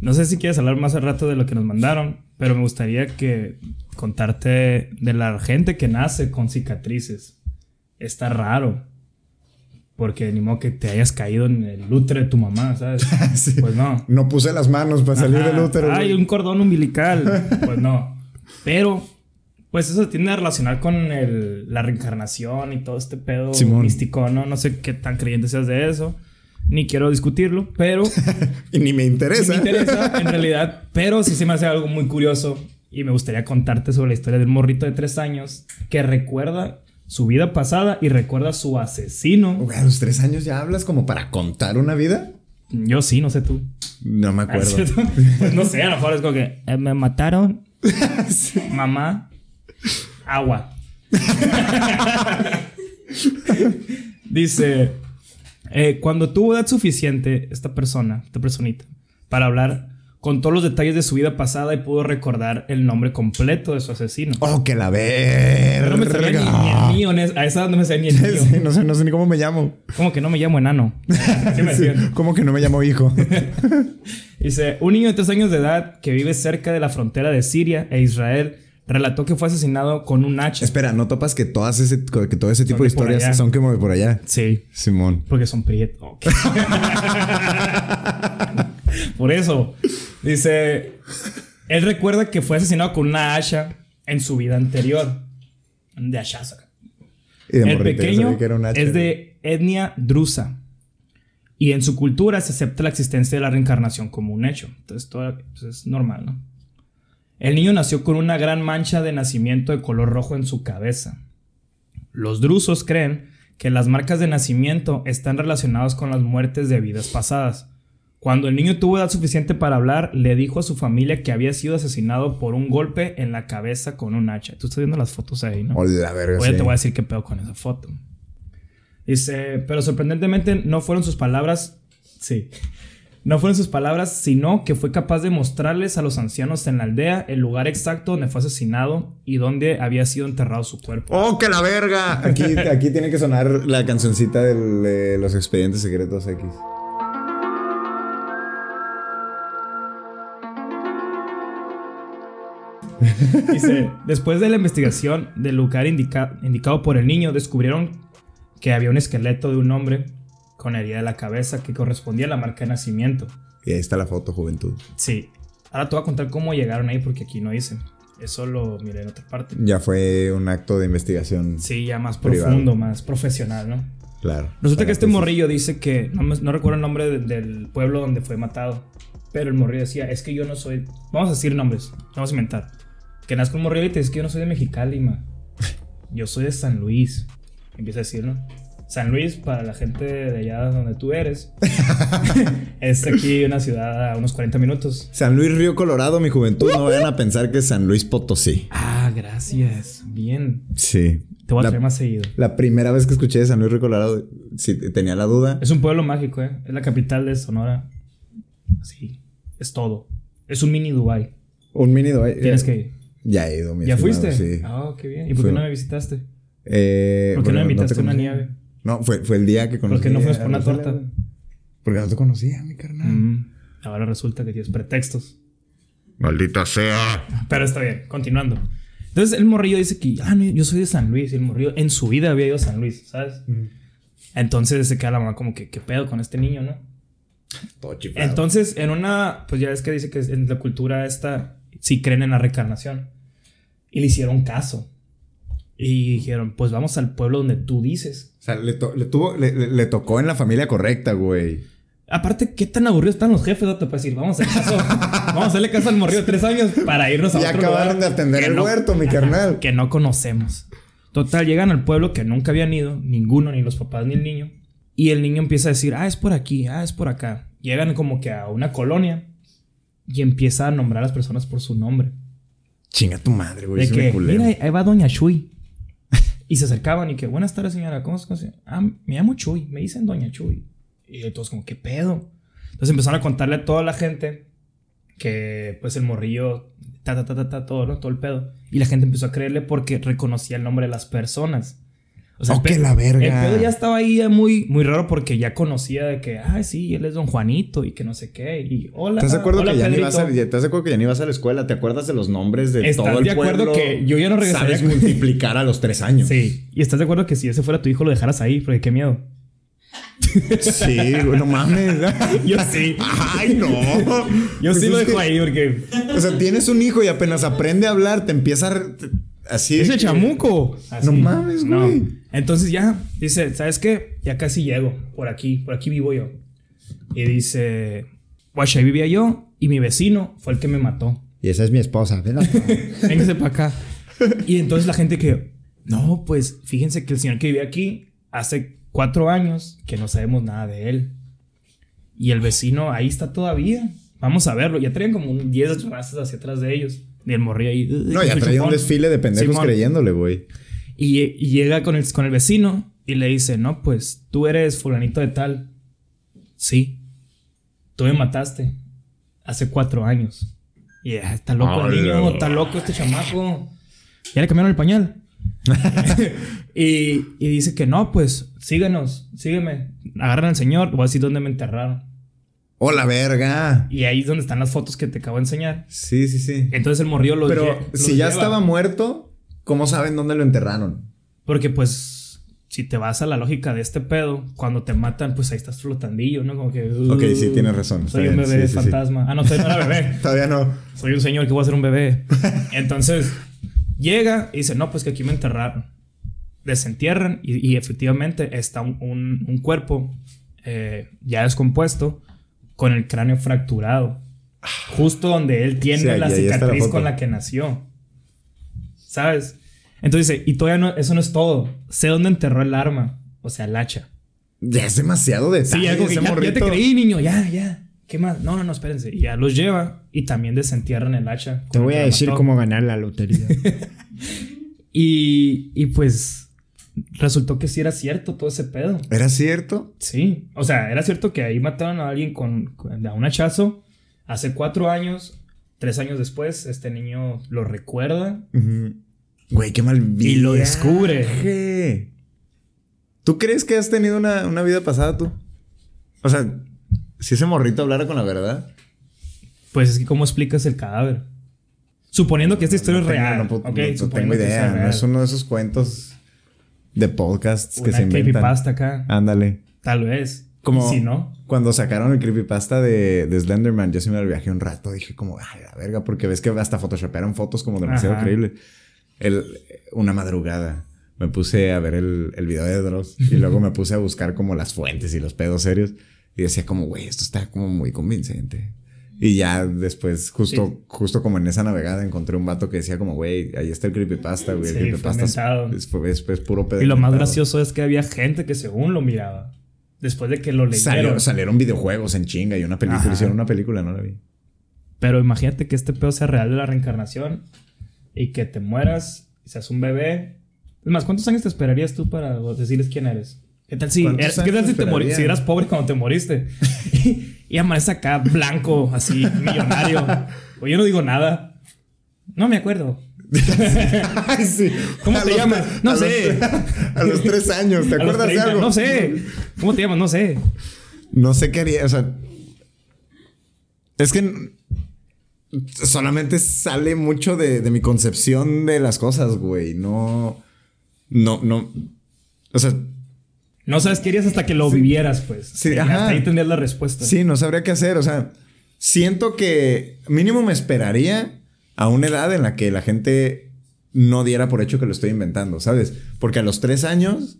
No sé si quieres hablar más al rato de lo que nos mandaron, pero me gustaría que contarte de la gente que nace con cicatrices. Está raro. Porque ni modo que te hayas caído en el útero de tu mamá, ¿sabes? Pues no. No puse las manos para salir del útero. Hay un cordón umbilical. pues no. Pero, pues eso tiene que relacionar con el, la reencarnación y todo este pedo místico, ¿no? No sé qué tan creyente seas de eso. Ni quiero discutirlo, pero. y ni me interesa. Ni me interesa, en realidad. Pero sí se me hace algo muy curioso. Y me gustaría contarte sobre la historia del morrito de tres años que recuerda su vida pasada y recuerda a su asesino. a los tres años ya hablas como para contar una vida. Yo sí, no sé tú. No me acuerdo. pues no sé, a lo mejor es como que eh, me mataron. Mamá, agua. Dice, eh, cuando tuvo edad suficiente, esta persona, esta personita, para hablar con todos los detalles de su vida pasada y pudo recordar el nombre completo de su asesino. ¡Oh, que la verga! No me sabía ni, ni, el mío, a esa no me sabía ni el mío. no, sé, no sé ni cómo me llamo. ¿Cómo que no me llamo enano? ¿Cómo que no me llamo hijo? Dice, un niño de tres años de edad que vive cerca de la frontera de Siria e Israel relató que fue asesinado con un hacha. Espera, ¿no topas que, todas ese, que todo ese tipo de historias son como de por allá? Sí. Simón. Porque son prietos. por eso. Dice, él recuerda que fue asesinado con una hacha en su vida anterior. De hachazo. el pequeño es de etnia drusa. Y en su cultura se acepta la existencia de la reencarnación como un hecho. Entonces todo pues, es normal, ¿no? El niño nació con una gran mancha de nacimiento de color rojo en su cabeza. Los drusos creen que las marcas de nacimiento están relacionadas con las muertes de vidas pasadas. Cuando el niño tuvo edad suficiente para hablar, le dijo a su familia que había sido asesinado por un golpe en la cabeza con un hacha. Tú estás viendo las fotos ahí, ¿no? Hola, verga, Oye, te voy a decir qué pedo con esa foto. Dice, pero sorprendentemente no fueron sus palabras. Sí. No fueron sus palabras, sino que fue capaz de mostrarles a los ancianos en la aldea el lugar exacto donde fue asesinado y donde había sido enterrado su cuerpo. ¡Oh, que la verga! Aquí, aquí tiene que sonar la cancioncita de los expedientes secretos X. Dice, después de la investigación del lugar indica- indicado por el niño, descubrieron que había un esqueleto de un hombre con herida de la cabeza que correspondía a la marca de nacimiento. Y ahí está la foto, juventud. Sí. Ahora te voy a contar cómo llegaron ahí porque aquí no dicen. Eso lo miré en otra parte. Ya fue un acto de investigación. Sí, ya más Privado. profundo, más profesional, ¿no? Claro. Resulta que este morrillo dice que, no, me- no recuerdo el nombre de- del pueblo donde fue matado, pero el morrillo decía, es que yo no soy, vamos a decir nombres, vamos a inventar, que nazca un morrillo y te dice que yo no soy de Mexicali, ma. yo soy de San Luis, empieza a decir, ¿no? San Luis, para la gente de allá donde tú eres, es aquí una ciudad a unos 40 minutos. San Luis Río Colorado, mi juventud, no vayan a pensar que es San Luis Potosí. Ah, gracias, bien, Sí. te voy a La, traer más seguido. la primera vez que escuché de San Luis Río Colorado, sí, tenía la duda. Es un pueblo mágico, ¿eh? Es la capital de Sonora. Sí, es todo. Es un mini Dubai. Un mini Dubai. Tienes que ir. Ya he ido, mi ¿Ya estimado, fuiste? Sí. Ah, qué bien. ¿Y por Fui. qué no me visitaste? Eh, ¿Por qué no me invitaste te a una nieve? No, fue, fue el día que conocí. ¿Por qué no fuimos a por una torta? Porque no te conocía, mi carnal. Mm, ahora resulta que tienes pretextos. Maldita sea. Pero está bien, continuando. Entonces el morrillo dice que, ah, no, yo soy de San Luis. Y el morrillo en su vida había ido a San Luis, ¿sabes? Entonces se queda la mamá como que, ¿qué pedo con este niño, no? Todo chiflado. Entonces, en una, pues ya es que dice que en la cultura esta sí creen en la reencarnación. Y le hicieron caso. Y dijeron, pues vamos al pueblo donde tú dices. O sea, le, to- le tuvo, le, le- tocó en la familia correcta, güey. Aparte, ¿qué tan aburridos están los jefes? Te puedes decir, vamos a caso, vamos a hacerle caso al morrillo de tres años para irnos a Ya otro acabaron lugar de atender el no- huerto, mi carnal. que no conocemos. Total, llegan al pueblo que nunca habían ido, ninguno, ni los papás ni el niño. Y el niño empieza a decir, ah, es por aquí, ah, es por acá. Llegan como que a una colonia y empieza a nombrar a las personas por su nombre. Chinga tu madre, güey. De que, mira, ahí va Doña Chuy. y se acercaban y que, buenas tardes, señora, ¿cómo se? Ah, me llamo Chuy, me dicen Doña Chuy. Y todos como, ¿qué pedo? Entonces empezaron a contarle a toda la gente que, pues, el morrillo, ta, ta, ta, ta, ta, todo, ¿no? Todo el pedo. Y la gente empezó a creerle porque reconocía el nombre de las personas. O Oh, el que la verga. El pedo ya estaba ahí ya muy, muy raro porque ya conocía de que, ah, sí, él es Don Juanito y que no sé qué. Y hola. ¿Estás de acuerdo hola, que ya ni vas a, Pedrito". ya- ¿Estás de acuerdo que ya ni vas a la escuela? ¿Te acuerdas de los nombres de ¿Estás todo el de acuerdo pueblo? que yo ya no regresaría Sabes multiplicar a los tres años. Sí. Y estás de acuerdo que si ese fuera tu hijo lo dejaras ahí, porque qué miedo. Sí, güey, no mames. Yo sí. Ay, no. Yo Pues sí lo dejo que- ahí porque. O sea, tienes un hijo y apenas aprende a hablar, te empieza a... Así ¡Ese que- chamuco! No mames, güey. Entonces ya, dice, ¿sabes qué? Ya casi llego. Por aquí, por aquí vivo yo. Y dice, guacha, ahí vivía yo y mi vecino fue el que me mató. Y esa es mi esposa. Véngase para acá. Y entonces la gente que, no, pues fíjense que el señor que vive aquí hace cuatro años que no sabemos nada de él. Y el vecino ahí está todavía. Vamos a verlo. Ya traían como un 10 razas hacia atrás de ellos. Y el morrillo ahí. No, ya traía un desfile de pendejos Simón. creyéndole, güey. Y, y llega con el, con el vecino y le dice, no, pues tú eres fulanito de tal. Sí. Tú me mataste hace cuatro años. Y ya, está loco el niño, está loco este chamaco. Ya le cambiaron el pañal. y, y dice que no, pues síguenos, sígueme. Agarran al señor, voy a decir dónde me enterraron. ¡Oh, la verga! Y ahí es donde están las fotos que te acabo de enseñar. Sí, sí, sí. Entonces el morrillo los Pero lle- si ya lleva. estaba muerto, ¿cómo saben dónde lo enterraron? Porque pues si te vas a la lógica de este pedo, cuando te matan, pues ahí estás flotandillo, ¿no? Como que... uh, Ok, sí, tienes razón, está Soy un bien, bebé sí, sí, sí. fantasma. Ah, no, todavía no era bebé. Todavía no. Soy un señor que voy a ser un bebé. Entonces, llega y dice, no, pues que aquí me enterraron. Desentierran y, y efectivamente está un, un- un cuerpo eh, ya descompuesto con el cráneo fracturado. Justo donde él tiene la cicatriz con la que nació. ¿Sabes? Entonces y todavía no, eso no es todo. Sé dónde enterró el arma, o sea, el hacha. Ya es demasiado detalle. Sí, algo que ese ya, ya te creí, niño, ya, ya. ¿Qué más? No, no, no, espérense. Y ya los lleva y también desentierran el hacha. Te voy a decir mató. cómo ganar la lotería. Y, y pues resultó que sí era cierto todo ese pedo. ¿Era cierto? Sí. O sea, era cierto que ahí mataron a alguien con, con- a un hachazo hace cuatro años. Tres años después, este niño lo recuerda. Güey, qué mal Y lo descubre. viaje. ¿Tú crees que has tenido una, una vida pasada tú? O sea, si ese morrito hablara con la verdad. Pues es que, ¿cómo explicas el cadáver? Suponiendo que esta historia No es real. No, pu- ok, no- no suponiendo tengo idea. No real. es uno de esos cuentos de podcasts que Una se inventan. creepypasta acá. Ándale. Tal vez. Como si no. cuando sacaron el creepypasta de, de Slenderman, yo sí me lo viajé un rato. Dije como, ay, la verga, porque ves que hasta photoshopearon fotos como demasiado Ajá. creíbles. El, una madrugada me puse a ver el, el video de Dross y luego me puse a buscar como las fuentes y los pedos serios. Y decía como, güey, esto está como muy convincente. Y ya después, justo, justo como en esa navegada, encontré un vato que decía como, güey, ahí está el creepypasta, güey. Sí, el creepypasta es, puro pedo. Y lo más inventado". gracioso es que había gente que según lo miraba. Después de que lo leyeron. Salió- salieron videojuegos en chinga y una película. Ajá. Hicieron una película, no la vi. Pero imagínate que este pedo sea real de la reencarnación y que te mueras y seas un bebé. Es más, ¿cuántos años te esperarías tú para decirles quién eres? ¿Qué tal si, ¿Cuántos eras- ¿qué tal si, te mori- si eras pobre cuando te moriste? y, y amaneces acá blanco, así, millonario. O yo no digo nada. No me acuerdo. Ay, sí. ¿Cómo A te llamas? No a sé. a los tres años, ¿te acuerdas de 30, algo? No sé. ¿Cómo te llamas? No sé. No sé qué haría, o sea. Es que solamente sale mucho de, de mi concepción de las cosas, güey. No. No, no. O sea, No sabes qué harías hasta que lo vivieras, pues. Sí, ajá. Hasta ahí tendrías la respuesta. sí, no sabría qué hacer. O sea, siento que mínimo me esperaría a una edad en la que la gente no diera por hecho que lo estoy inventando, ¿sabes? Porque a los tres años,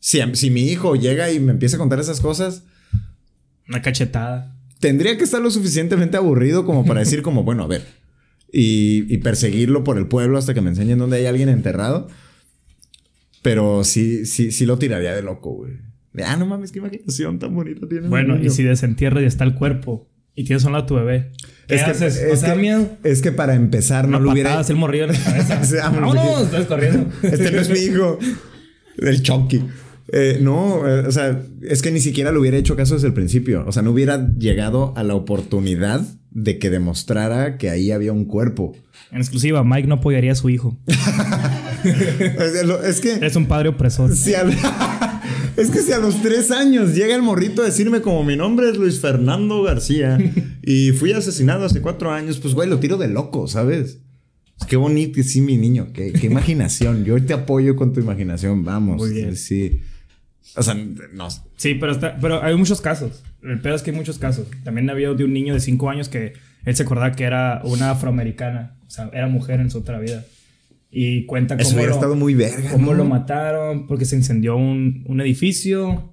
si, si mi hijo llega y me empieza a contar esas cosas, Una cachetada. tendría que estar lo suficientemente aburrido como para decir como, bueno, a ver, y, y perseguirlo por el pueblo hasta que me enseñen dónde hay alguien enterrado. Pero sí, sí, sí lo tiraría de loco, güey. Ah, no mames, qué imaginación tan bonita tiene. Bueno, y si desentierras y está el cuerpo y tienes a tu bebé, ¿qué es que, haces? es ¿No te da que- miedo? Es que para empezar no lo hubiera... hacer morrillo en la cabeza. Vámonos, estás corriendo. Este no es mi hijo. El Chucky. Eh, no, eh, o sea, es que ni siquiera le hubiera hecho caso desde el principio. O sea, no hubiera llegado a la oportunidad de que demostrara que ahí había un cuerpo. En exclusiva, Mike no apoyaría a su hijo. Es que. Es un padre opresor. si al- es que si a los tres años llega el morrito a decirme como mi nombre es Luis Fernando García y fui asesinado hace cuatro años, pues güey, lo tiro de loco, ¿sabes? Qué bonito, sí, mi niño, qué, qué imaginación. Yo te apoyo con tu imaginación, vamos. Muy bien. Sí. O sea, no. Sí, pero, está, pero hay muchos casos. El peor es que hay muchos casos. También había de un niño de 5 años que él se acordaba que era una afroamericana. O sea, era mujer en su otra vida. Y cuenta Eso cómo, hubiera lo, estado muy verga. cómo ¿no? lo mataron porque se incendió un, un edificio.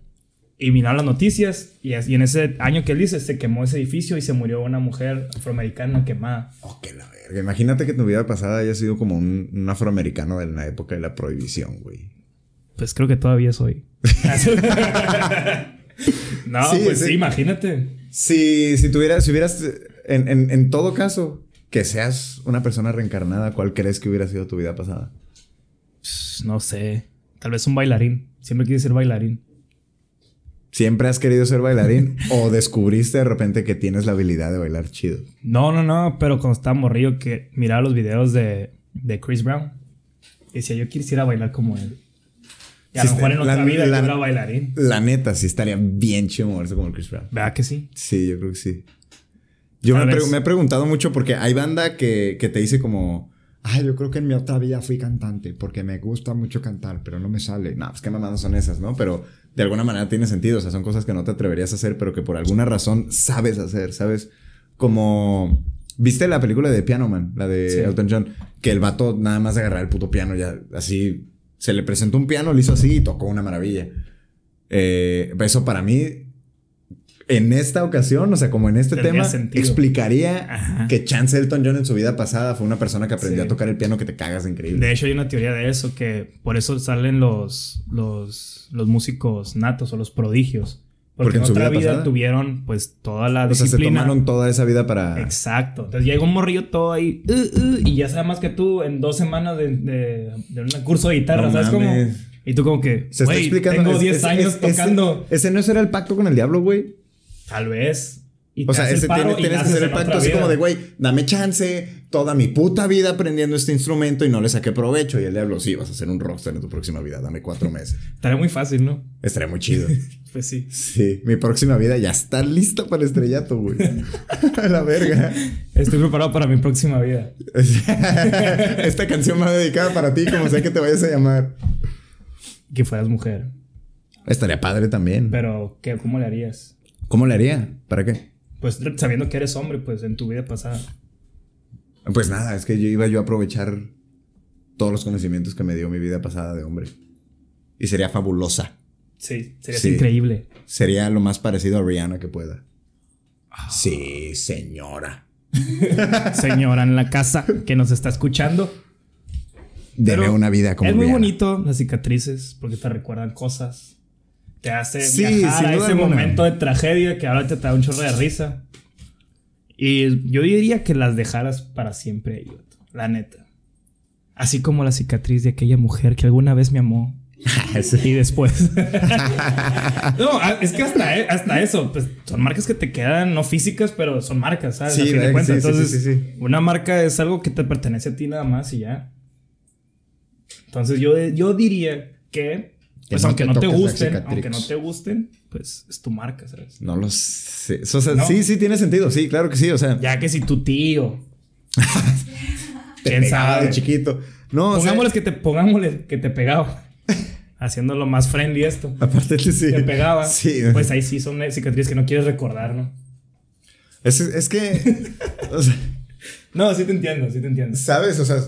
Y miraron las noticias. Y, es- y en ese año que él dice, se quemó ese edificio y se murió una mujer afroamericana quemada. Oh, qué la verga. Imagínate que tu vida pasada haya sido como un, un afroamericano en la época de la prohibición, güey. Pues creo que todavía soy. no, Sí, pues sí. sí. imagínate. Si, si tuvieras, si hubieras, en, en, en todo caso, que seas una persona reencarnada, ¿cuál crees que hubiera sido tu vida pasada? No sé. Tal vez un bailarín. Siempre quise ser bailarín. ¿Siempre has querido ser bailarín o descubriste de repente que tienes la habilidad de bailar chido? No, no, no. Pero cuando estaba morrillo que miraba los videos de, de Chris Brown. Y decía, yo quisiera bailar como él. Y a Sí, lo mejor en la- otra vida la- yo era bailarín. La neta, sí estaría bien chido moverse como el Chris Brown. ¿Verdad que sí? Sí, yo creo que sí. Yo me, he me preguntado mucho porque hay banda que, que te dice como... Ay, yo creo que en mi otra vida fui cantante porque me gusta mucho cantar, pero no me sale. No, pues qué mamadas son esas, ¿no? Pero de alguna manera tiene sentido. O sea, son cosas que no te atreverías a hacer, pero que por alguna razón sabes hacer, ¿sabes? Como... ¿Viste la película de Piano Man? La de Sí. Elton John. Que el vato nada más agarrar el puto piano ya así... Se le presentó un piano, lo hizo así y tocó una maravilla. Eh, eso para mí en esta ocasión, o sea, como en este tema, sentido. explicaría Ajá. que Chance Elton John en su vida pasada fue una persona que aprendió Sí. a tocar el piano que te cagas increíble. De hecho, hay una teoría de eso que por eso salen los, los, los músicos natos o los prodigios. Porque, Porque en en su otra vida tuvieron pues toda la o sea, se disciplina. tomaron toda esa vida para... Exacto. Entonces llega un morrillo todo ahí uh, uh, y ya sabe más que tú en dos semanas de, de, de un curso de guitarra, No ¿sabes cómo? Y tú como que, Se está explicando. tengo es- 10 es- años es- ese- tocando. Ese, no será el pacto con el diablo, güey. Tal vez. Y O sea, ese tienes que hacer el pacto así vida. como de, güey, dame chance toda mi puta vida aprendiendo este instrumento y no le saqué provecho. Y el diablo, sí, vas a ser un rockstar en tu próxima vida, dame cuatro meses. Estaría muy fácil, ¿no? Estaría muy chido. Pues sí. Sí, mi próxima vida ya está lista para el estrellato, güey. La verga. Estoy preparado para mi próxima vida. Esta canción va dedicada para ti, como sea que te vayas a llamar. Que fueras mujer. Estaría padre también. Pero, ¿qué, ¿cómo le harías? ¿Cómo le haría? ¿Para qué? Pues sabiendo que eres hombre, pues en tu vida pasada. Pues nada, es que yo iba yo a aprovechar todos los conocimientos que me dio mi vida pasada de hombre. Y sería fabulosa. Sí, sería Sí. increíble. Sería lo más parecido a Rihanna que pueda. Sí, señora. Señora en la casa que nos está escuchando. Pero una vida como Es muy Rihanna. bonito las cicatrices porque te recuerdan cosas. Te hace Sí, viajar a ese alguna. momento de tragedia que ahora te da un chorro de risa. Y yo diría que las dejaras para siempre ahí, la neta. Así como la cicatriz de aquella mujer que alguna vez me amó. Y después. no, es que hasta, e- hasta eso, pues son marcas que te quedan no físicas, pero son marcas, ¿sabes? Sí, a fin de ¿verdad? cuentas. Sí, sí, Entonces, sí. una marca es algo que te pertenece a ti nada más y ya. Entonces yo, yo diría que, pues no aunque te no te gusten, aunque no te gusten, pues es tu marca, ¿sabes? No lo sé. O sea, ¿No? sí, sí tiene sentido. Sí, claro que sí. O sea, Ya que si tu tío. ¿Quién sabe? chiquito. No, o sea, Pongámosles que te, pongámosle que te pegaba. Haciéndolo más friendly esto. aparte que sí. Te pegaba. Sí. Pues ahí sí son cicatrices que no quieres recordar, ¿no? Es, es que, o sea, No, sí te entiendo, sí te entiendo. ¿sabes? O sea,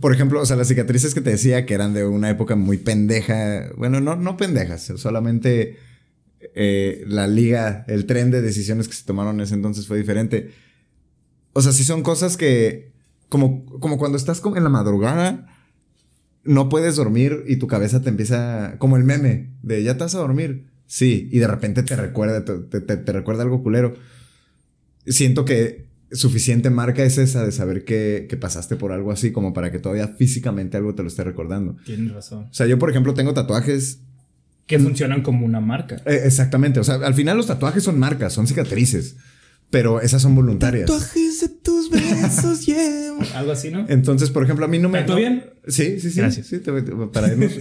por ejemplo, o sea, las cicatrices que te decía que eran de una época muy pendeja. Bueno, no, no pendejas, solamente eh, la liga, el tren de decisiones que se tomaron en ese entonces fue diferente. O sea, sí son cosas que, como, como cuando estás en la madrugada, no puedes dormir y tu cabeza te empieza, como el meme de ya te vas a dormir. Sí, y de repente te recuerda, te, te- te recuerda algo culero. Siento que suficiente marca es esa de saber que, que pasaste por algo así como para que todavía físicamente algo te lo esté recordando. Tienes razón. O sea, yo por ejemplo tengo tatuajes Que funcionan como una marca. eh, exactamente. O sea, al final los tatuajes son marcas, son cicatrices. Pero esas son voluntarias. de tus besos llevo. Algo así, ¿no? Entonces, por ejemplo, a mí no me. ¿Cantó no- bien? Sí, sí, sí. Gracias. Sí, te- para irnos.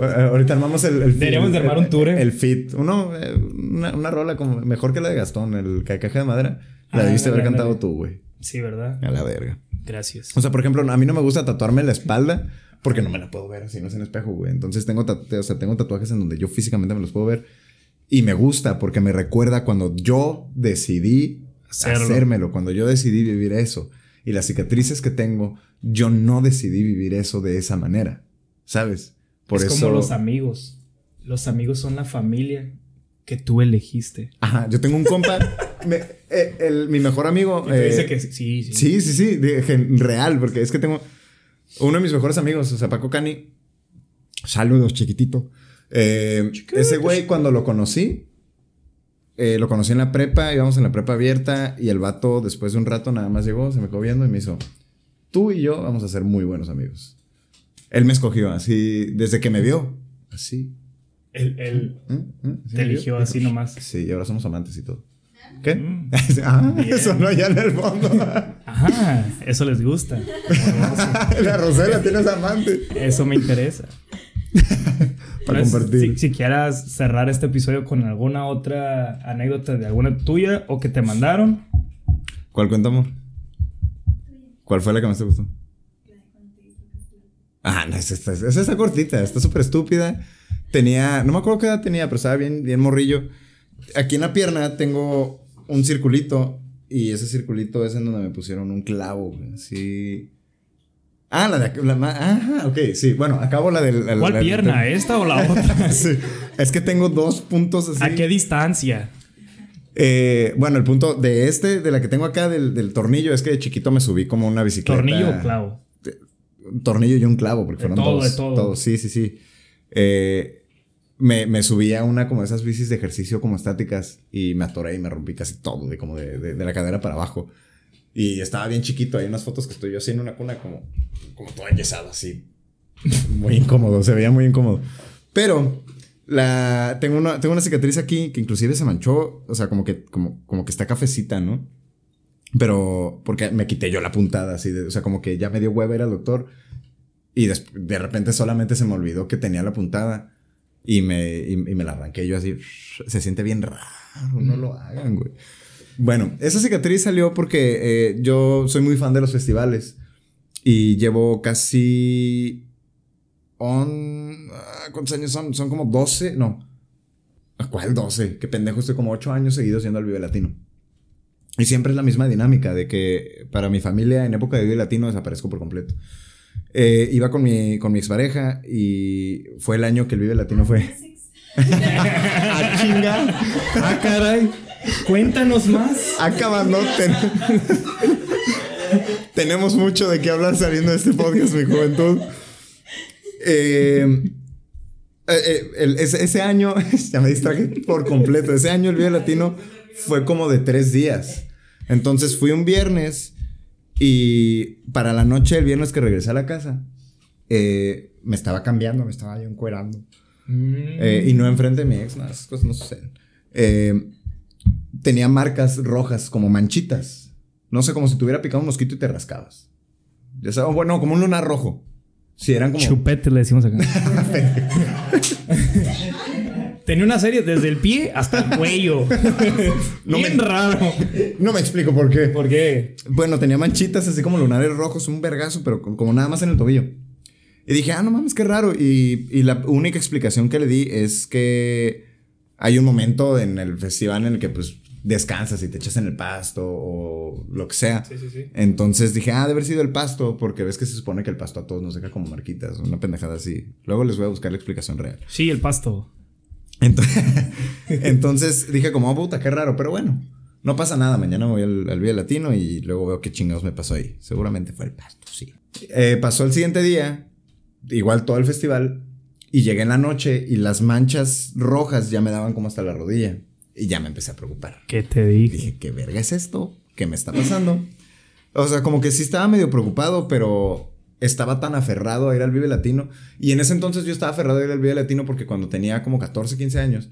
Ahorita armamos el. el Deberíamos de armar un tour, ¿eh? El fit. Uno, eh, una, una rola como mejor que la de Gastón, el ca- caja de madera. La Ah, debiste haber cantado tú, güey. Sí, ¿verdad? A la verga. Gracias. O sea, por ejemplo, a mí no me gusta tatuarme la espalda porque no me la puedo ver así, no es en espejo, güey. Entonces tengo, tatu- o sea, tengo tatuajes en donde yo físicamente me los puedo ver. Y me gusta porque me recuerda cuando yo decidí Hacerlo. hacérmelo, cuando yo decidí vivir eso. Y las cicatrices que tengo, yo no decidí vivir eso de esa manera. ¿Sabes? Por es eso. como los amigos. Los amigos son la familia que tú elegiste. Ajá, yo tengo un compa. me- eh, el- mi mejor amigo. Eh, dice que sí, sí. sí. Sí, sí, sí, de- gen- real, porque es que tengo uno de mis mejores amigos, o sea, Paco Cani. Saludos, chiquitito. Eh, ese güey, cuando lo conocí, eh, lo conocí en la prepa, íbamos en la prepa abierta y el vato, después de un rato, nada más llegó, se me quedó viendo y me hizo: Tú y yo vamos a ser muy buenos amigos. Él me escogió así, desde que me vio. Así. Él, él ¿Mm? ¿Mm? ¿Sí te eligió vio? así nomás. Sí, y ahora somos amantes y todo. ¿Qué? Mm. ah, Bien. eso no allá en el fondo. Ajá, eso les gusta. la Rosela tienes amante. Eso me interesa. Para Entonces, compartir. Si, si quieras cerrar este episodio con alguna otra anécdota de alguna tuya o que te mandaron. ¿Cuál cuenta, amor? ¿Cuál fue la que más te gustó? Ah, no, esa, esa- esa está cortita, está súper estúpida. Tenía, no me acuerdo qué edad tenía, pero estaba bien, bien morrillo. Aquí en la pierna tengo un circulito y ese circulito es en donde me pusieron un clavo, así. Ah, la de la ma- Ajá, ok, sí. Bueno, acabo la del. la- ¿Cuál la- pierna? ¿Esta o la otra? Sí. Es que tengo dos puntos así. ¿A qué distancia? Eh, bueno, el punto de este, de la que tengo acá, del, del tornillo, es que de chiquito me subí como una bicicleta. ¿Tornillo o clavo? Un tornillo y un clavo, porque De fueron todo, dos. de todo. Todos, sí, sí, sí. Eh, me, me subí a una como esas bicis de ejercicio como estáticas y me atoré y me rompí casi todo, de como de, de- de la cadera para abajo. Y estaba bien chiquito. Hay unas fotos que estoy yo así en una cuna como, como todo enyesado, así. Muy incómodo, se veía muy incómodo. Pero La, tengo, una, tengo una cicatriz aquí que inclusive se manchó, o sea, como que, como, como que está cafecita, ¿no? Pero, porque me quité yo la puntada, así, de, o sea, como que ya me dio hueva ir al doctor. Y de repente solamente se me olvidó que tenía la puntada. Y me, y, me la arranqué yo así. Se siente bien raro, no lo hagan, güey. Bueno, esa cicatriz salió porque eh, yo soy muy fan de los festivales. Y llevo casi On, ah, ¿Cuántos años son? Son como 12. No. ¿Cuál 12? Qué pendejo, estoy como 8 años seguidos yendo al Vive Latino. Y siempre es la misma dinámica de que para mi familia en época de Vive Latino desaparezco por completo. Eh, iba con mi, con mi expareja y fue el año que el Vive Latino fue. ¡Ah, chinga! ¡Ah, caray! Cuéntanos más. Acabando. Tenemos mucho de qué hablar saliendo de este podcast, mi juventud. Eh, eh, eh, ese, año, ya me distraje por completo. Ese año el Vive Latino fue como de tres días. Entonces fui un viernes y para la noche del viernes que regresé a la casa, me estaba cambiando, me estaba yo encuerando. Mm. y no enfrente de mi ex, nada, esas cosas no suceden. Tenía marcas rojas, como manchitas. No sé, como si tuviera picado un mosquito y te rascabas. Ya bueno, como un lunar rojo. Sí, eran como. Chupete le decimos acá. Tenía una serie desde el pie hasta el cuello. no Bien raro. No me explico por qué. ¿Por qué? Bueno, tenía manchitas así como lunares rojos, un vergazo, pero como nada más en el tobillo. Y dije, ah, no mames, qué raro. Y, y la única explicación que le di es que hay un momento en el festival en el que pues descansas y te echas en el pasto o lo que sea. Sí, sí, sí. Entonces dije, ah, debe haber sido el pasto, porque ves que se supone que el pasto a todos nos deja como marquitas, una pendejada así. Luego les voy a buscar la explicación real. Sí, el pasto. Entonces, dije como, oh, puta, qué raro, pero bueno, no pasa nada. Mañana voy al, al Vía Latino y luego veo qué chingados me pasó ahí. Seguramente fue el pasto, sí. Eh, pasó el siguiente día, igual todo el festival, y llegué en la noche y las manchas rojas ya me daban como hasta la rodilla. Y ya me empecé a preocupar. ¿Qué te dije? Dije, ¿qué verga es esto? ¿Qué me está pasando? O sea, como que sí estaba medio preocupado, pero estaba tan aferrado a ir al Vive Latino. Y en ese entonces yo estaba aferrado a ir al Vive Latino porque cuando tenía como 14, 15 años,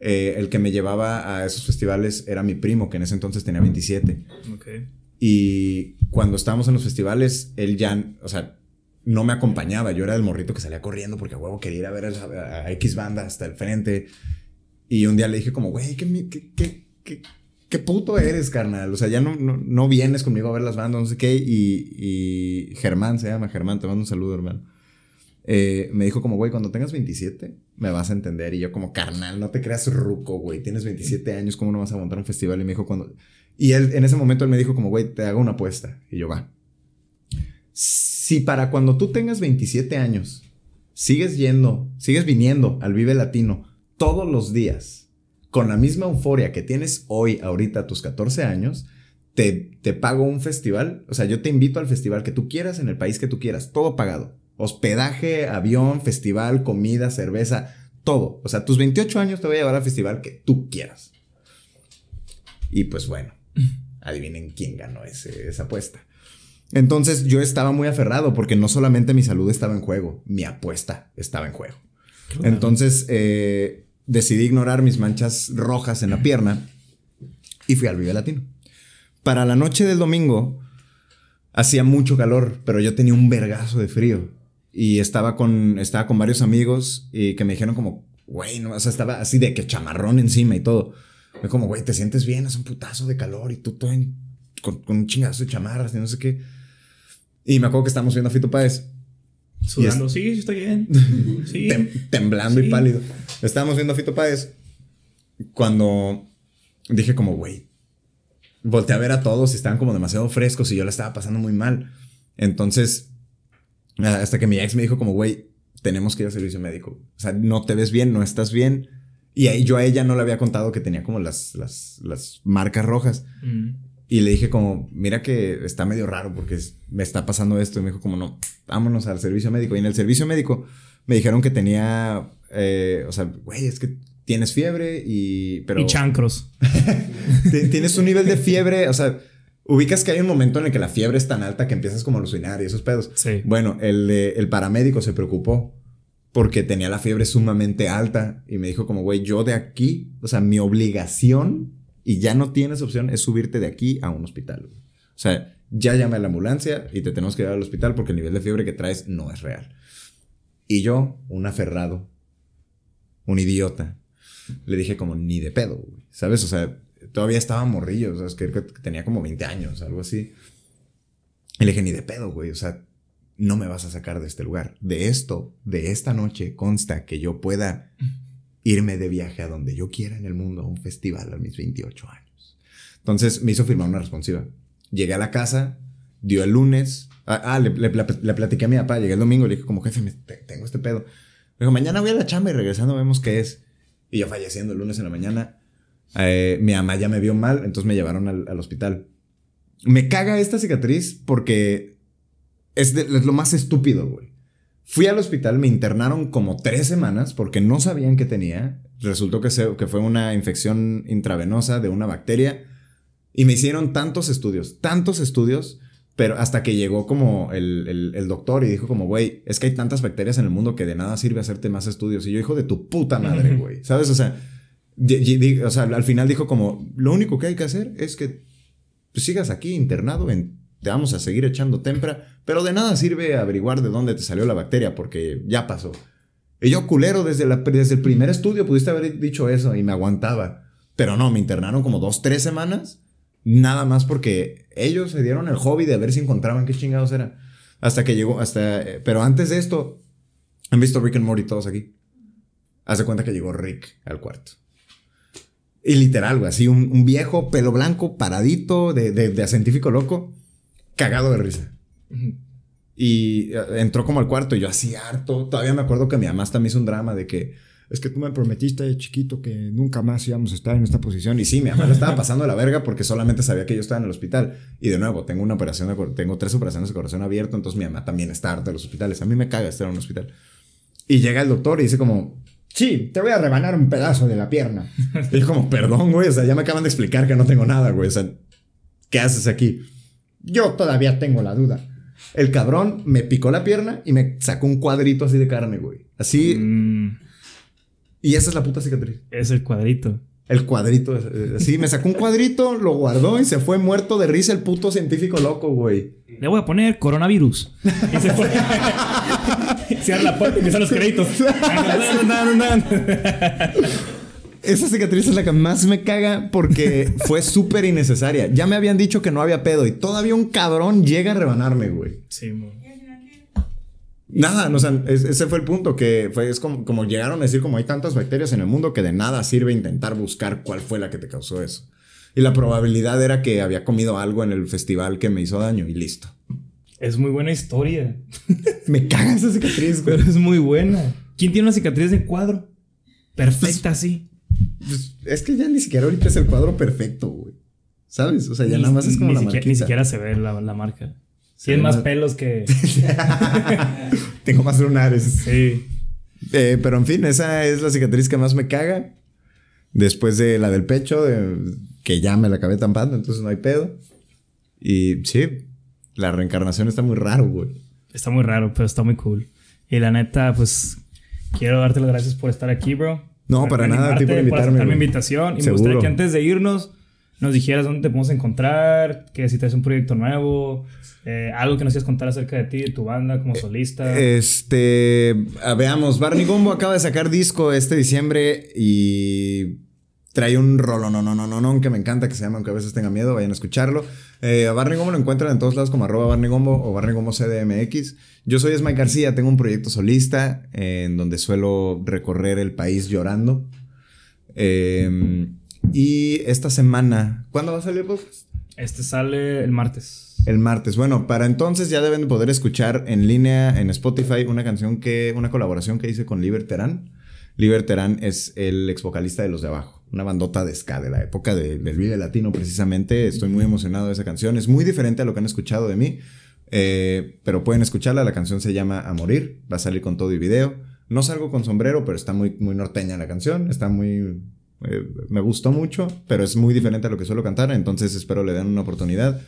eh, el que me llevaba a esos festivales era mi primo, que en ese entonces tenía 27. Okay. Y cuando estábamos en los festivales, él ya, o sea, no me acompañaba. Yo era el morrito que salía corriendo porque a huevo quería ir a ver a X banda hasta el frente. Y un día le dije como, güey, ¿qué, qué, qué, qué, puto eres, carnal? O sea, ya no, no, vienes conmigo a ver las bandas, no sé qué. Y, y Germán se llama, Germán, te mando un saludo, hermano. Eh, me dijo como, güey, cuando tengas 27 me vas a entender. Y yo como, carnal, no te creas ruco, güey. Tienes 27 años, ¿cómo no vas a montar un festival? Y me dijo cuando... Y él, en ese momento él me dijo como, güey, te hago una apuesta. Y yo, va. Si para cuando tú tengas 27 años sigues yendo, sigues viniendo al Vive Latino todos los días con la misma euforia que tienes hoy, ahorita a tus 14 años, te, te pago un festival. O sea, yo te invito al festival que tú quieras en el país que tú quieras, todo pagado. Hospedaje, avión, festival, comida, cerveza, todo. O sea, tus 28 años te voy a llevar al festival que tú quieras. Y pues bueno, adivinen quién ganó ese, esa apuesta. Entonces yo estaba muy aferrado porque no solamente mi salud estaba en juego, mi apuesta estaba en juego. Entonces, eh, decidí ignorar mis manchas rojas en la pierna y fui al Vive Latino. Para la noche del domingo hacía mucho calor, pero yo tenía un vergazo de frío y estaba con, estaba con varios amigos y que me dijeron como, güey, no, o sea, estaba así de que chamarrón encima y todo. Me como, güey, te sientes bien, es un putazo de calor y tú todo con, un chingazo de chamarras y no sé qué. Y me acuerdo que estábamos viendo a Fito Páez. Sudando, sí, estoy bien. Sí. temblando y pálido. Estábamos viendo a Fito Páez cuando dije como, güey, volteé a ver a todos y estaban como demasiado frescos y yo la estaba pasando muy mal. Entonces, hasta que mi ex me dijo como, güey, tenemos que ir al servicio médico. O sea, no te ves bien, no estás bien. Y yo a ella no le había contado que tenía como las, las, las marcas rojas. Mm. Y le dije como, mira que está medio raro porque me está pasando esto. Y me dijo como, no, vámonos al servicio médico. Y en el servicio médico me dijeron que tenía, eh, o sea, güey, es que tienes fiebre y... Pero, y chancros. tienes un nivel de fiebre, o sea, ubicas que hay un momento en el que la fiebre es tan alta que empiezas como a alucinar y esos pedos. Sí. Bueno, el, el paramédico se preocupó porque tenía la fiebre sumamente alta y me dijo como, güey, yo de aquí, o sea, mi obligación y ya no tienes opción es subirte de aquí a un hospital. O sea, ya llamé a la ambulancia y te tenemos que llevar al hospital porque el nivel de fiebre que traes no es real. Y yo, un aferrado, un idiota, le dije como ni de pedo. ¿Sabes? O sea, todavía estaba morrillo, o sea, que tenía como 20 años, algo así. Y le dije ni de pedo, güey. O sea, no me vas a sacar de este lugar. De esto, de esta noche, consta que yo pueda irme de viaje a donde yo quiera en el mundo, a un festival a mis 28 años. Entonces me hizo firmar una responsiva. Llegué a la casa, dio el lunes. Ah, ah le, le, platiqué a mi papá. Llegué el domingo, le dije, como jefe, tengo este pedo. Me dijo, mañana voy a la chamba y regresando vemos qué es. Y yo falleciendo el lunes en la mañana. Eh, mi mamá ya me vio mal, entonces me llevaron al, al hospital. Me caga esta cicatriz porque es, lo más estúpido, güey. Fui al hospital, me internaron como tres semanas porque no sabían que tenía. Resultó que, que fue una infección intravenosa de una bacteria. Y me hicieron tantos estudios, tantos estudios, pero hasta que llegó como el, el doctor y dijo como, güey, es que hay tantas bacterias en el mundo que de nada sirve hacerte más estudios. Y yo, hijo de tu puta madre, güey. ¿Sabes? O sea, o sea, al final dijo como, lo único que hay que hacer es que sigas aquí internado en te vamos a seguir echando tempra, pero de nada sirve averiguar de dónde te salió la bacteria porque ya pasó. Y yo culero, desde, desde el primer estudio pudiste haber dicho eso y me aguantaba. Pero no, me internaron como dos, tres semanas, nada más porque ellos se dieron el hobby de ver si encontraban qué chingados era. Hasta que llegó, hasta... Eh, pero antes de esto, han visto Rick and Morty todos aquí. Haz de cuenta que llegó Rick al cuarto. Y literal, así un, viejo pelo blanco, paradito, de, de científico loco cagado de risa. Y eh, entró como al cuarto y yo así harto. Todavía me acuerdo que mi mamá también hizo un drama de que es que tú me prometiste de chiquito que nunca más íbamos a estar en esta posición. Y sí, mi mamá lo estaba pasando a la verga porque solamente sabía que yo estaba en el hospital. Y de nuevo, tengo una operación, de, tengo tres operaciones de corazón abierto, entonces mi mamá también está harta de los hospitales. A mí me caga estar en un hospital. Y llega el doctor y dice como, sí, te voy a rebanar un pedazo de la pierna. y yo como, perdón, güey, o sea, ya me acaban de explicar que no tengo nada, güey. O sea, ¿qué haces aquí? Yo todavía tengo la duda. El cabrón me picó la pierna y me sacó un cuadrito así de carne, güey. Así. Mm. Y esa es la puta cicatriz. Es el cuadrito. El cuadrito, eh, así, me sacó un cuadrito, lo guardó y se fue muerto de risa el puto científico loco, güey. Le voy a poner coronavirus. Y se fue. Cierra la puerta y empiezan los créditos. Esa cicatriz es la que más me caga porque fue súper innecesaria. Ya me habían dicho que no había pedo y todavía un cabrón llega a rebanarme, güey. Sí, Nada, o sea, ese fue el punto, que fue, es como, como llegaron a decir, como hay tantas bacterias en el mundo que de nada sirve intentar buscar cuál fue la que te causó eso. Y la probabilidad era que había comido algo en el festival que me hizo daño y listo. Es muy buena historia. me caga esa cicatriz, güey. Pero es muy buena. ¿Quién tiene una cicatriz de cuadro? Perfecta, pues, sí. Pues, es que ya ni siquiera ahorita es el cuadro perfecto, güey. ¿Sabes? O sea, ya nada más es como la marquita. Ni siquiera se ve la, la marca. Tiene más pelos que. Tengo más lunares. Sí. Eh, pero en fin, esa es la cicatriz que más me caga. Después de la del pecho, que ya me la acabé tampando, entonces no hay pedo. Y sí, la reencarnación está muy raro, güey. Está muy raro, pero está muy cool. Y la neta, pues quiero darte las gracias por estar aquí, bro. No, para nada, tipo invitarme. Por mi invitación. Y me gustaría que antes de irnos nos dijeras dónde te podemos encontrar, que si traes un proyecto nuevo, eh, algo que nos quieras contar acerca de ti, de tu banda como solista. Este, veamos, Barney Gombo acaba de sacar disco este diciembre y trae un rolo, no, no, no, no, no, que me encanta, que se llama Aunque a veces tenga miedo, vayan a escucharlo. Eh, a Barney Gombo lo encuentran en todos lados como arroba Barney Gombo o Barney Gombo CDMX. Yo soy Esmay García, tengo un proyecto solista en donde suelo recorrer el país llorando. Em, y esta semana, ¿cuándo va a salir el podcast? Este sale el martes. El martes. Bueno, para entonces ya deben de poder escuchar en línea en Spotify una canción que, una colaboración que hice con Liberterán. Liberterán es el ex vocalista de Los de Abajo una bandota de ska de la época del Vive Latino precisamente. Estoy muy emocionado de esa canción. Es muy diferente a lo que han escuchado de mí, eh, pero pueden escucharla. La canción se llama A Morir, va a salir con todo y video. No salgo con sombrero, pero está muy, muy norteña la canción, está muy... Eh, me gustó mucho, pero es muy diferente a lo que suelo cantar, entonces espero le den una oportunidad.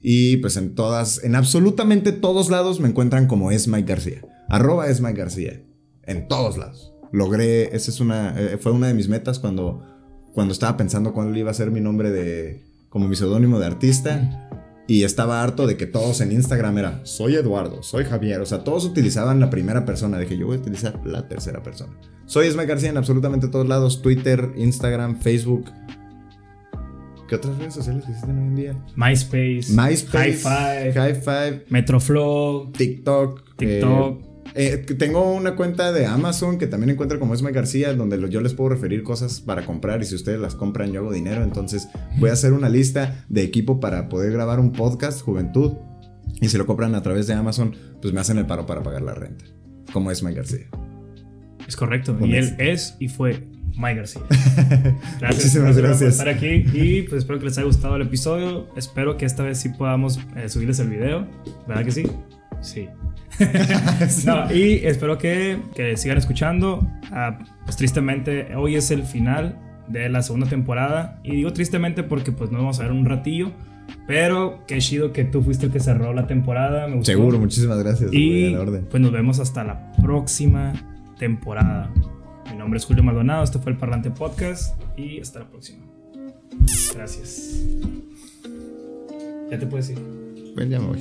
Y pues en todas, en absolutamente todos lados me encuentran como es Mike García. Arroba es Mike García en todos lados. Logré, esa es una, eh, fue una de mis metas cuando, cuando estaba pensando cuál iba a ser mi nombre de, como mi seudónimo de artista. Y estaba harto de que todos en Instagram era, soy Eduardo, soy Javier. O sea, todos utilizaban la primera persona. Dije, yo voy a utilizar la tercera persona. Soy Esme García en absolutamente todos lados. Twitter, Instagram, Facebook. ¿Qué otras redes sociales existen hoy en día? MySpace. MySpace. High Five. High Five. Metroflow. TikTok. TikTok. Eh, eh, tengo una cuenta de Amazon que también encuentro como Esme García, donde lo- yo les puedo referir cosas para comprar y si ustedes las compran yo hago dinero. Entonces voy a hacer una lista de equipo para poder grabar un podcast, Juventud. Y si lo compran a través de Amazon, pues me hacen el paro para pagar la renta. Como Esme García. Es correcto. Y él es y fue Mike García. Gracias, Muchísimas por gracias. estar aquí y pues espero que les haya gustado el episodio. Espero que esta vez sí podamos eh, subirles el video. ¿Verdad que sí? Sí. No, y espero que, que sigan escuchando. Ah, pues tristemente, hoy es el final de la segunda temporada. Y digo tristemente porque pues no vamos a ver un ratillo. Pero qué chido que tú fuiste el que cerró la temporada. Me gustó. Seguro, muchísimas gracias. Y la orden. pues nos vemos hasta la próxima temporada. Mi nombre es Julio Maldonado, esto fue el Parlante Podcast y hasta la próxima. Gracias. Ya te puedes ir. Pues ya me voy.